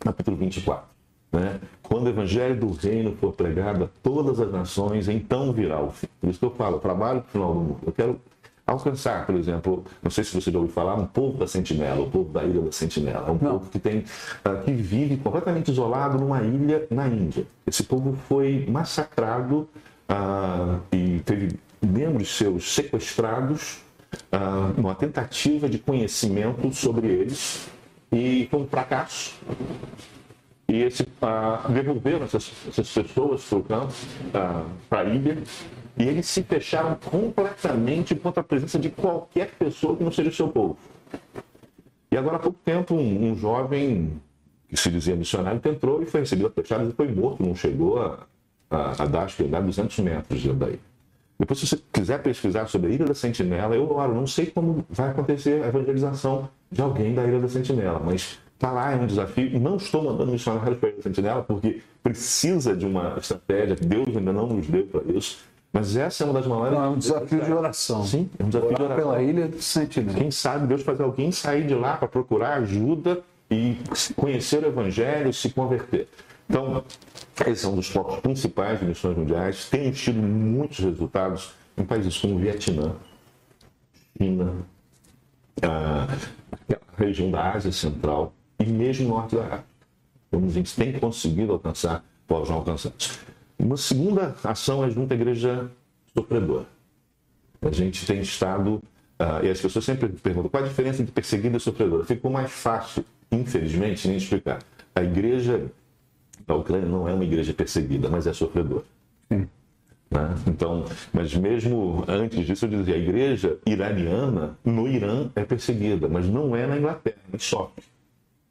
capítulo 24. Né? Quando o evangelho do reino for pregado a todas as nações, então virá o fim. Por isso que eu falo, trabalho no final do mundo. Eu quero alcançar, por exemplo, não sei se você já ouviu falar, um povo da Sentinela, o povo da ilha da Sentinela. É um não. povo que, tem, uh, que vive completamente isolado numa ilha na Índia. Esse povo foi massacrado uh, e teve membros seus sequestrados uh, uma tentativa de conhecimento sobre eles e foi um fracasso. E esse, uh, devolveram essas, essas pessoas para o campo, uh, para a ilha, e eles se fecharam completamente contra a presença de qualquer pessoa que não seja o seu povo. E agora há pouco tempo, um, um jovem que se dizia missionário entrou e foi recebido a fechadas e foi morto, não chegou a, a, a dar, acho que, 200 metros daí. Depois, se você quiser pesquisar sobre a Ilha da Sentinela, eu oro, não sei como vai acontecer a evangelização de alguém da Ilha da Sentinela, mas está lá, é um desafio. Não estou mandando missionários para a Ilha da Sentinela, porque precisa de uma estratégia que Deus ainda não nos deu para isso. Mas essa é uma das maiores. Não, é um desafio de oração. Sim, é um desafio Orar de oração. pela Ilha do Sentinela. Quem sabe Deus fazer alguém sair de lá para procurar ajuda e conhecer o Evangelho, se converter. Então, esses são um dos focos principais de missões mundiais. Tem tido muitos resultados em países como Vietnã, China, a região da Ásia Central e mesmo Norte da África. Então, a gente tem conseguido alcançar povos não alcançados. Uma segunda ação é junto à igreja sofredora. A gente tem estado. Uh, e as pessoas sempre perguntam qual a diferença entre perseguida e sofredora. Ficou mais fácil, infelizmente, nem explicar. A igreja da Ucrânia não é uma igreja perseguida, mas é sofredora. Sim. Né? Então, mas mesmo antes disso, eu dizia: a igreja iraniana no Irã é perseguida, mas não é na Inglaterra, mas sofre.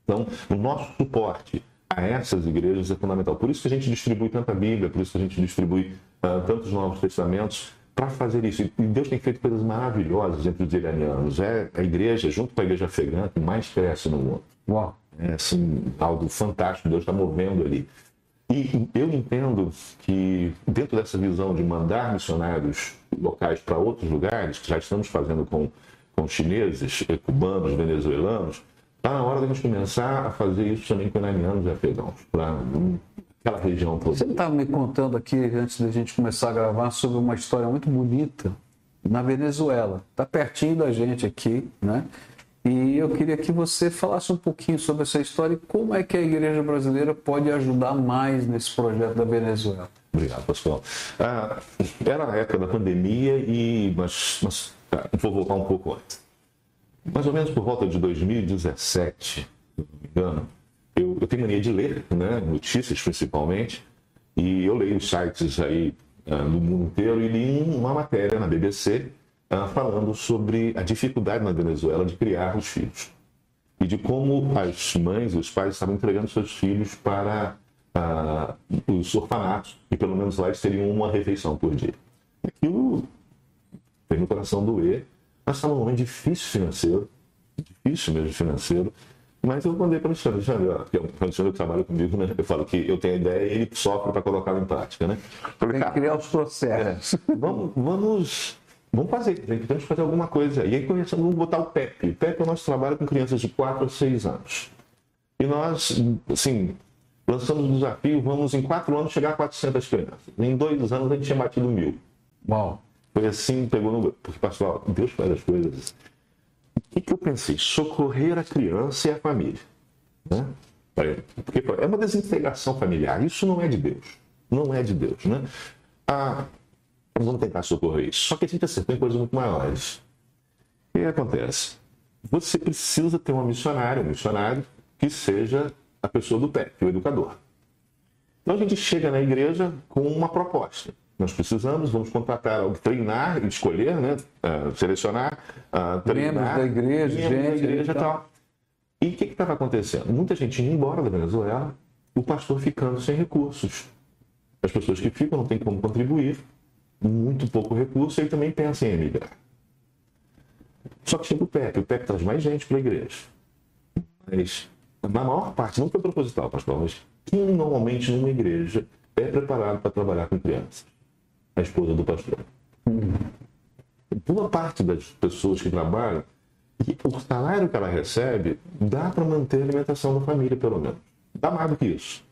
Então, o nosso suporte a essas igrejas é fundamental. Por isso que a gente distribui tanta Bíblia, por isso que a gente distribui uh, tantos Novos Testamentos, para fazer isso. E Deus tem feito coisas maravilhosas entre os iranianos. É a igreja, junto com a igreja afegã, que mais cresce no mundo. Uau. É assim, algo fantástico, Deus está movendo ali. E eu entendo que, dentro dessa visão de mandar missionários locais para outros lugares, que já estamos fazendo com, com chineses, cubanos, venezuelanos, está na hora de gente começar a fazer isso também com iranianos e afegãos, para aquela região toda. Você estava me contando aqui, antes da gente começar a gravar, sobre uma história muito bonita na Venezuela. Está pertinho da gente aqui, né? E eu queria que você falasse um pouquinho sobre essa história e como é que a igreja brasileira pode ajudar mais nesse projeto da Venezuela. Obrigado, pastor. Ah, era a época da pandemia, e mas, mas ah, vou voltar um pouco antes. Mais ou menos por volta de 2017, se não me engano, eu, eu tenho mania de ler, né, notícias principalmente, e eu leio sites aí ah, no mundo inteiro e li uma matéria na BBC falando sobre a dificuldade na Venezuela de criar os filhos e de como as mães e os pais estavam entregando seus filhos para uh, os orfanatos e pelo menos lá eles teriam uma refeição por dia. Aquilo fez no coração doer. Nós estávamos num momento difícil financeiro, difícil mesmo financeiro, mas eu mandei para o Alexandre, Alexandre, que é um que trabalha comigo, né? Eu falo que eu tenho a ideia e ele sofre para colocá-la em prática, né? Tem que criar os processos. É, vamos, vamos Vamos fazer, gente, temos que fazer alguma coisa. E aí começamos, vamos botar o PEP. O PEP é o nosso trabalho com crianças de 4 a 6 anos. E nós, assim, lançamos o desafio, vamos em 4 anos chegar a 400 crianças. Em 2 anos a gente tinha batido mil. Uau! Foi assim, pegou no... Porque, pastor, Deus faz as coisas. O que, que eu pensei? Socorrer a criança e a família. Né? Porque é uma desintegração familiar. Isso não é de Deus. Não é de Deus, né? A vamos tentar socorrer isso. Só que a gente acertou em coisas muito maiores. O que acontece? Você precisa ter uma missionária, um missionário que seja a pessoa do PEP, o educador. Então a gente chega na igreja com uma proposta. Nós precisamos, vamos contratar, treinar, escolher, né? Uh, selecionar, uh, treinar. Membros da igreja, gente. Da igreja e tal. E o que estava acontecendo? Muita gente indo embora da Venezuela, o pastor ficando sem recursos. As pessoas que ficam não têm como contribuir, muito pouco recurso, ele também pensa em emigrar. Só que chega o PEP, o PEP traz mais gente para a igreja. Mas, na maior parte, não foi proposital, pastor, mas quem normalmente numa igreja é preparado para trabalhar com crianças? A esposa do pastor. Boa parte das pessoas que trabalham, o salário que ela recebe dá para manter a alimentação da família, pelo menos. Dá mais do que isso.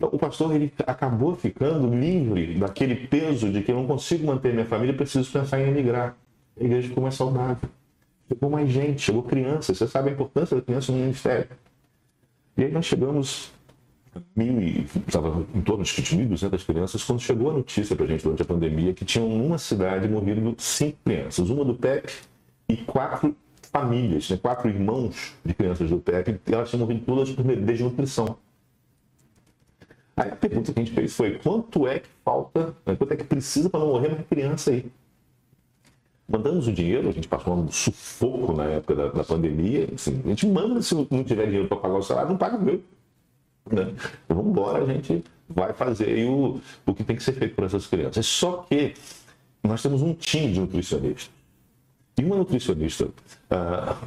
Então, o pastor ele acabou ficando livre daquele peso de que eu não consigo manter minha família, preciso pensar em emigrar. A igreja ficou mais saudável. Chegou mais gente, chegou crianças. Você sabe a importância da criança no ministério. E aí nós chegamos mil, estava em torno de 1.200 crianças, quando chegou a notícia para a gente durante a pandemia que tinham numa cidade morrido cinco crianças, uma do PEP e quatro famílias, né, quatro irmãos de crianças do PEP, e elas tinham morrido todas por desnutrição. Aí a pergunta que a gente fez foi: quanto é que falta, né, quanto é que precisa para não morrer uma criança aí? Mandamos o dinheiro, a gente passou um sufoco na época da, da pandemia. Assim, a gente manda, se não tiver dinheiro para pagar o salário, não paga o meu. Né? Então, vamos embora, a gente vai fazer o, o que tem que ser feito por essas crianças. Só que nós temos um time de nutricionistas. E uma nutricionista uh,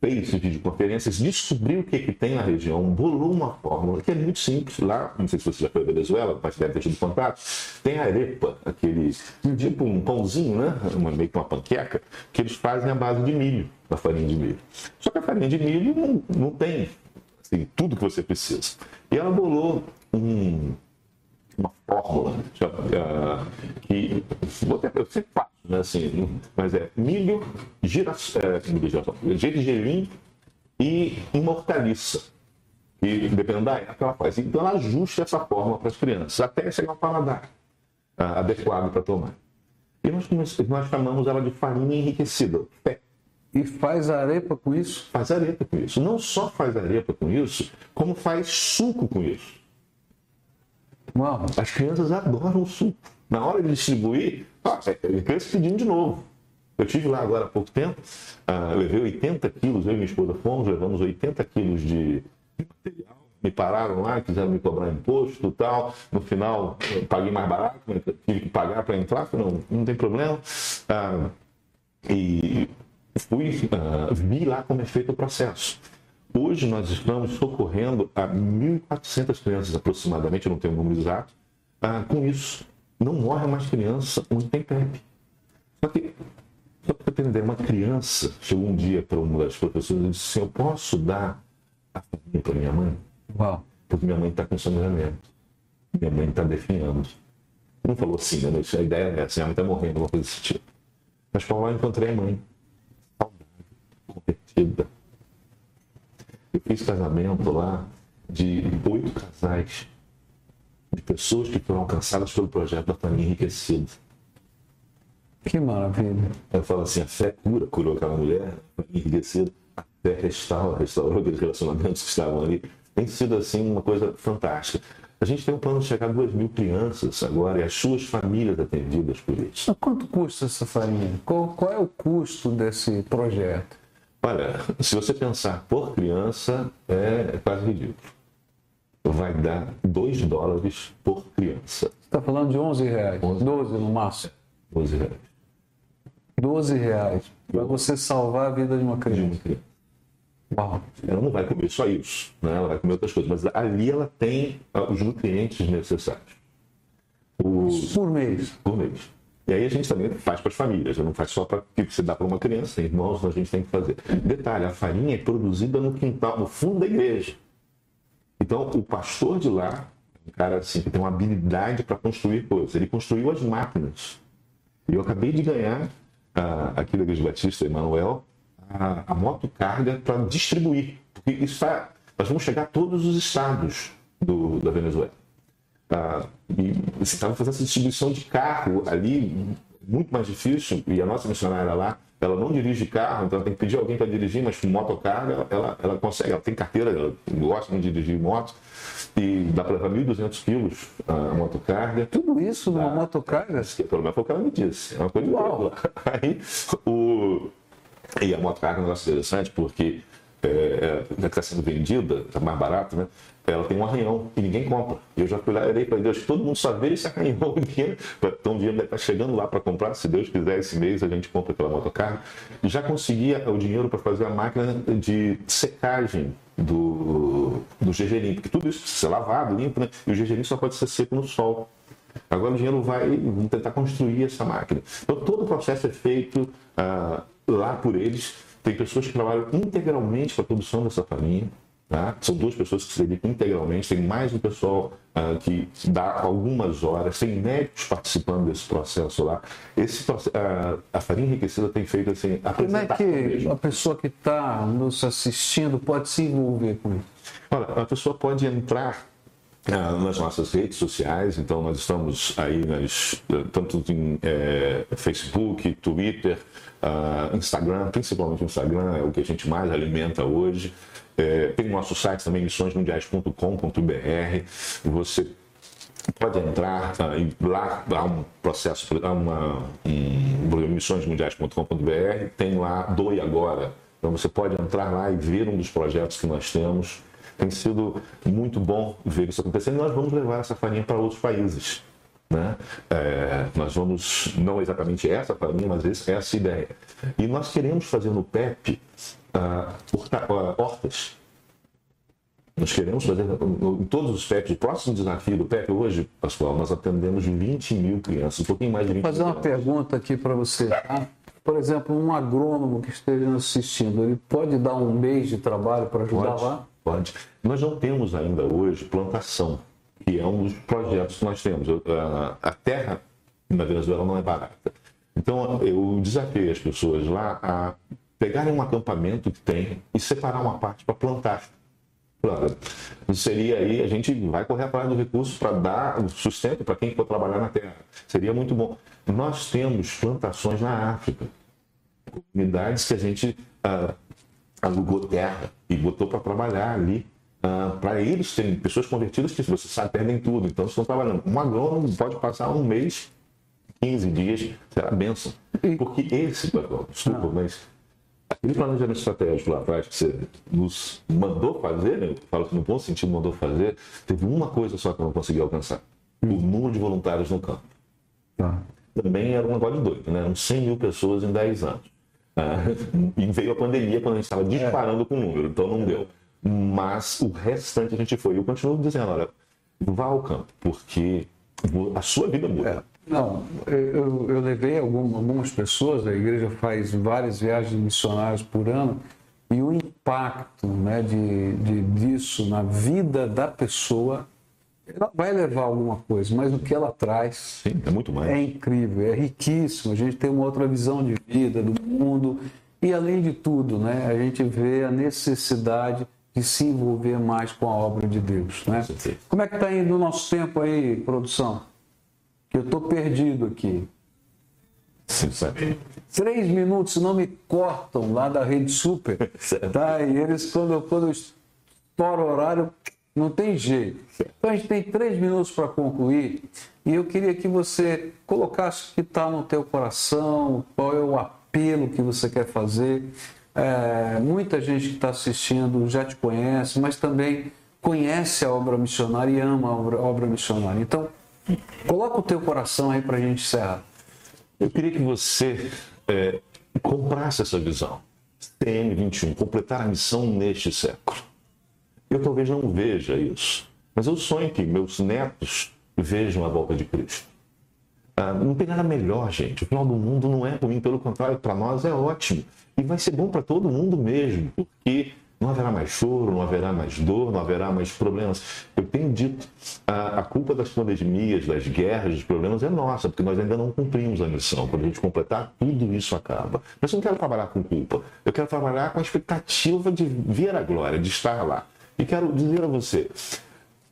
fez videoconferências, descobriu o que, que tem na região, bolou uma fórmula que é muito simples. Lá, não sei se você já foi à Venezuela, mas deve ter tido contato, tem a arepa, aquele tipo um pãozinho, né? Uma, meio que uma panqueca, que eles fazem à base de milho, da farinha de milho. Só que a farinha de milho não, não tem assim, tudo que você precisa. E ela bolou um, uma fórmula uh, que vou até, eu sempre faço, né, assim, mas é milho, girassol, é, gergelim e uma hortaliça. E dependendo da época ela faz. Então ela ajusta essa fórmula para as crianças, até chegar ao paladar uh, adequado para tomar. E nós, nós chamamos ela de farinha enriquecida, pé. E faz arepa com isso? Faz arepa com isso. Não só faz arepa com isso, como faz suco com isso. Uau. As crianças adoram o suco. Na hora de distribuir, ah, é, é criança pedindo de novo. Eu tive lá agora há pouco tempo, ah, levei 80 quilos, eu e minha esposa fomos, levamos 80 quilos de, material. Me pararam lá, quiseram me cobrar imposto e tal. No final, paguei mais barato, tive que pagar para entrar, não, não tem problema. Ah, e fui, uh, vi lá como é feito o processo. Hoje nós estamos socorrendo a 1.400 crianças aproximadamente, eu não tenho o número exato, uh, com isso. Não morre mais criança onde tem PEP. Só que, só para entender, uma criança chegou um dia para uma das professoras e disse assim, eu posso dar a família para minha mãe? Uau. Porque minha mãe está com sangramento. Minha mãe está definhando. Não falou assim, né? A ideia é essa, minha mãe está morrendo, alguma coisa desse tipo. Mas para lá eu encontrei a mãe convertida. Eu fiz casamento lá de oito casais, de pessoas que foram alcançadas pelo projeto da família enriquecida. Que maravilha. Eu falo assim, a fé cura, curou aquela mulher, enriquecida, a fé restaura, restaurou aqueles relacionamentos que estavam ali. Tem sido assim uma coisa fantástica. A gente tem um plano de chegar a 2 mil crianças agora e as suas famílias atendidas por isso. quanto custa essa farinha? Qual, qual é o custo desse projeto? Olha, se você pensar por criança, é quase ridículo. Vai dar 2 dólares por criança. Você está falando de 11 reais? 11. 12 no máximo? 12 reais. 12 reais para você salvar a vida de uma criança. De uma criança. Uau. Ela não vai comer só isso, né? ela vai comer outras coisas, mas ali ela tem os nutrientes necessários. Por mês. Por mês. E aí a gente também faz para as famílias, não faz só para que você dá para uma criança, irmãos, a gente tem que fazer. Detalhe, a farinha é produzida no quintal, no fundo da igreja. Então, o pastor de lá, um cara assim, que tem uma habilidade para construir coisas, ele construiu as máquinas. E eu acabei de ganhar, uh, aqui da Igreja Batista, Emanuel, a, a moto carga para distribuir. Porque isso está, nós vamos chegar a todos os estados do, da Venezuela. Ah, e você estava fazendo essa distribuição de carro ali, muito mais difícil, e a nossa missionária lá, ela não dirige carro, então ela tem que pedir alguém para dirigir, mas com motocarga ela, ela consegue, ela tem carteira, ela gosta de dirigir moto, e dá para levar 1.200 quilos a motocarga. Tudo isso numa motocarga? O problema foi o que ela me disse, é uma coisa Uau. Aí, o... E a motocarga é um negócio interessante, porque é, é, está sendo vendida, está mais barato, né? Ela tem um arranhão e ninguém compra. E eu já fui lá e para Deus, todo mundo só vê esse arranhão aqui. Então o dinheiro deve estar chegando lá para comprar. Se Deus quiser, esse mês a gente compra aquela motocarga. E já conseguia o dinheiro para fazer a máquina de secagem do, do gergelim, porque tudo isso precisa ser lavado, limpo, né? E o gergelim só pode ser seco no sol. Agora o dinheiro vai, tentar construir essa máquina. Então todo o processo é feito ah, lá por eles. Tem pessoas que trabalham integralmente com a produção dessa farinha. Tá? São duas pessoas que se dedicam integralmente, tem mais um pessoal uh, que dá algumas horas, tem médicos participando desse processo lá. Esse, uh, a farinha enriquecida tem feito assim. Como é que mesmo. a pessoa que está nos assistindo pode se envolver com isso? Olha, a pessoa pode entrar nas nossas redes sociais, então nós estamos aí nas, tanto em é, Facebook, Twitter, Instagram, principalmente Instagram é o que a gente mais alimenta hoje. É, tem o nosso site também, missõesmundiais.com.br. Você pode entrar e lá há um processo, há uma, um, missõesmundiais.com.br, tem lá Doe Agora. Então você pode entrar lá e ver um dos projetos que nós temos. Tem sido muito bom ver isso acontecendo e nós vamos levar essa farinha para outros países. Né? É, nós vamos, não exatamente essa farinha, mas essa ideia. E nós queremos fazer no PEP uh, hortas. Nós queremos fazer em todos os PEPs. O próximo desafio do PEP hoje, Pascoal, nós atendemos 20 mil crianças, um pouquinho mais de 20 Vou fazer mil uma crianças. pergunta aqui para você. Tá? Por exemplo, um agrônomo que esteja assistindo, ele pode dar um mês de trabalho para ajudar pode, lá? Pode. Nós não temos ainda hoje plantação, que é um dos projetos que nós temos. A terra na Venezuela não é barata. Então, eu desafiei as pessoas lá a pegarem um acampamento que tem e separar uma parte para plantar. Claro, seria aí, a gente vai correr atrás do recurso para dar sustento para quem for trabalhar na terra. Seria muito bom. Nós temos plantações na África, comunidades que a gente ah, alugou terra e botou para trabalhar ali. Ah, para eles terem pessoas convertidas que você sabe, perdem tudo. Então, estão trabalhando. Um agrônomo pode passar um mês, 15 dias, será benção. Porque esse, desculpa, mas aquele planejamento estratégico lá atrás que você nos mandou fazer, né? eu falo que no bom sentido mandou fazer, teve uma coisa só que eu não consegui alcançar: o número de voluntários no campo. Tá. Também era um negócio doido, né? Uns 100 mil pessoas em 10 anos. Ah, e veio a pandemia quando a gente estava disparando com o número, então não deu. Mas o restante a gente foi. Eu continuo dizendo: olha, vá ao campo, porque a sua vida muda. Não, eu, eu levei algum- algumas pessoas, a igreja faz várias viagens missionárias por ano, e o impacto né, de, de- disso na vida da pessoa, ela vai levar alguma coisa, mas o que ela traz Sim, é muito mais. é incrível, é riquíssimo. A gente tem uma outra visão de vida, do mundo, e além de tudo, né, a gente vê a necessidade de se envolver mais com a obra de Deus. Né? Como é que está indo o nosso tempo aí, produção? Que eu estou perdido aqui. Sim? Três minutos, se não me cortam lá da Rede Super. Tá? E eles, quando, quando estoura o horário, não tem jeito. Então a gente tem três minutos para concluir. E eu queria que você colocasse o que está no teu coração, qual é o apelo que você quer fazer. É, muita gente que está assistindo já te conhece, mas também conhece a obra missionária e ama a obra, a obra missionária. Então, coloca o teu coração aí para a gente encerrar. Eu queria que você é, comprasse essa visão. CM21, completar a missão neste século. Eu talvez não veja isso, mas eu sonho que meus netos vejam a volta de Cristo. Ah, não tem nada melhor, gente. O final do mundo não é ruim, pelo contrário, para nós é ótimo. E vai ser bom para todo mundo mesmo, porque não haverá mais choro, não haverá mais dor, não haverá mais problemas. Eu tenho dito, a, a culpa das pandemias, das guerras, dos problemas é nossa, porque nós ainda não cumprimos a missão. Quando a gente completar, tudo isso acaba. Mas eu não quero trabalhar com culpa, eu quero trabalhar com a expectativa de ver a glória, de estar lá. E quero dizer a você,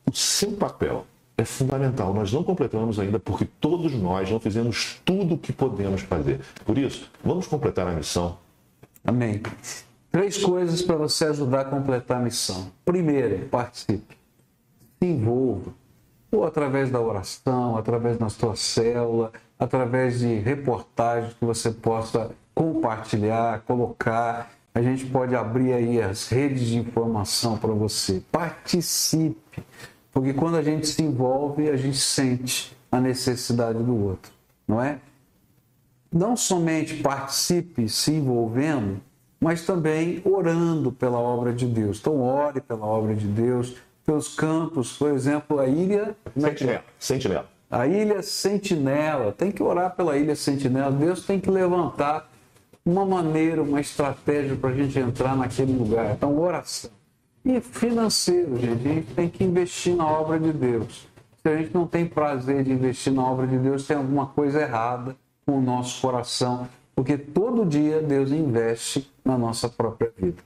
o seu papel é fundamental. Nós não completamos ainda porque todos nós não fizemos tudo o que podemos fazer. Por isso, vamos completar a missão. Amém. Três coisas para você ajudar a completar a missão. Primeiro, participe. Se envolva. Ou através da oração, através da sua célula, através de reportagens que você possa compartilhar, colocar. A gente pode abrir aí as redes de informação para você. Participe. Porque quando a gente se envolve, a gente sente a necessidade do outro, não é? não somente participe se envolvendo, mas também orando pela obra de Deus. Então, ore pela obra de Deus, pelos campos, por exemplo, a ilha. Sentinela. Sentinela. A ilha Sentinela, tem que orar pela ilha Sentinela. Deus tem que levantar uma maneira, uma estratégia para a gente entrar naquele lugar. Então, oração. E financeiro, gente, a gente tem que investir na obra de Deus. Se a gente não tem prazer de investir na obra de Deus, tem alguma coisa errada com o nosso coração, porque todo dia Deus investe na nossa própria vida.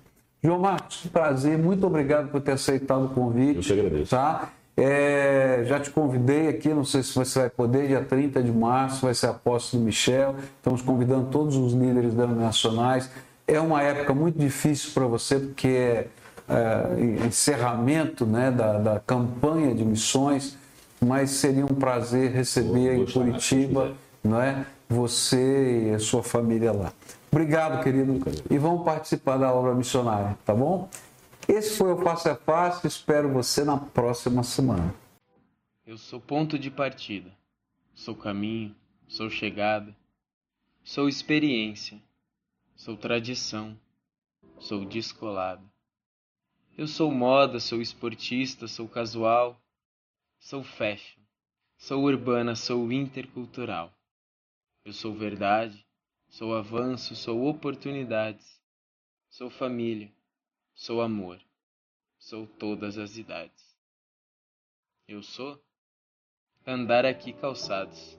João Marcos, prazer, muito obrigado por ter aceitado o convite. Eu te agradeço. Tá? É, já te convidei aqui, não sei se você vai poder, dia 30 de março vai ser apóstolo Michel. Estamos convidando todos os líderes denominacionais. É uma época muito difícil para você, porque é, é encerramento né, da, da campanha de missões, mas seria um prazer receber em Curitiba se não é? você e a sua família lá. Obrigado, querido. E vamos participar da obra missionária, tá bom? Esse foi o Face a Face. Espero você na próxima semana. Eu sou ponto de partida, sou caminho, sou chegada, sou experiência, sou tradição, sou descolado. Eu sou moda, sou esportista, sou casual, sou fashion, sou urbana, sou intercultural. Eu sou verdade, sou avanço, sou oportunidades, sou família, sou amor, sou todas as idades. Eu sou andar aqui calçados.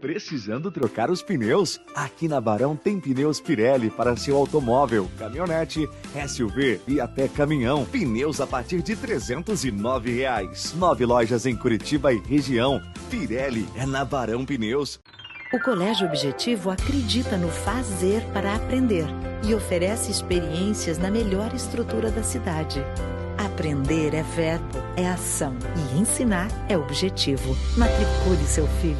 Precisando trocar os pneus? Aqui na Barão tem pneus Pirelli para seu automóvel, caminhonete, SUV e até caminhão. Pneus a partir de 309 reais. Nove lojas em Curitiba e região. Pirelli é na Barão Pneus. O Colégio Objetivo acredita no fazer para aprender e oferece experiências na melhor estrutura da cidade. Aprender é verbo, é ação e ensinar é objetivo. Matricule seu filho.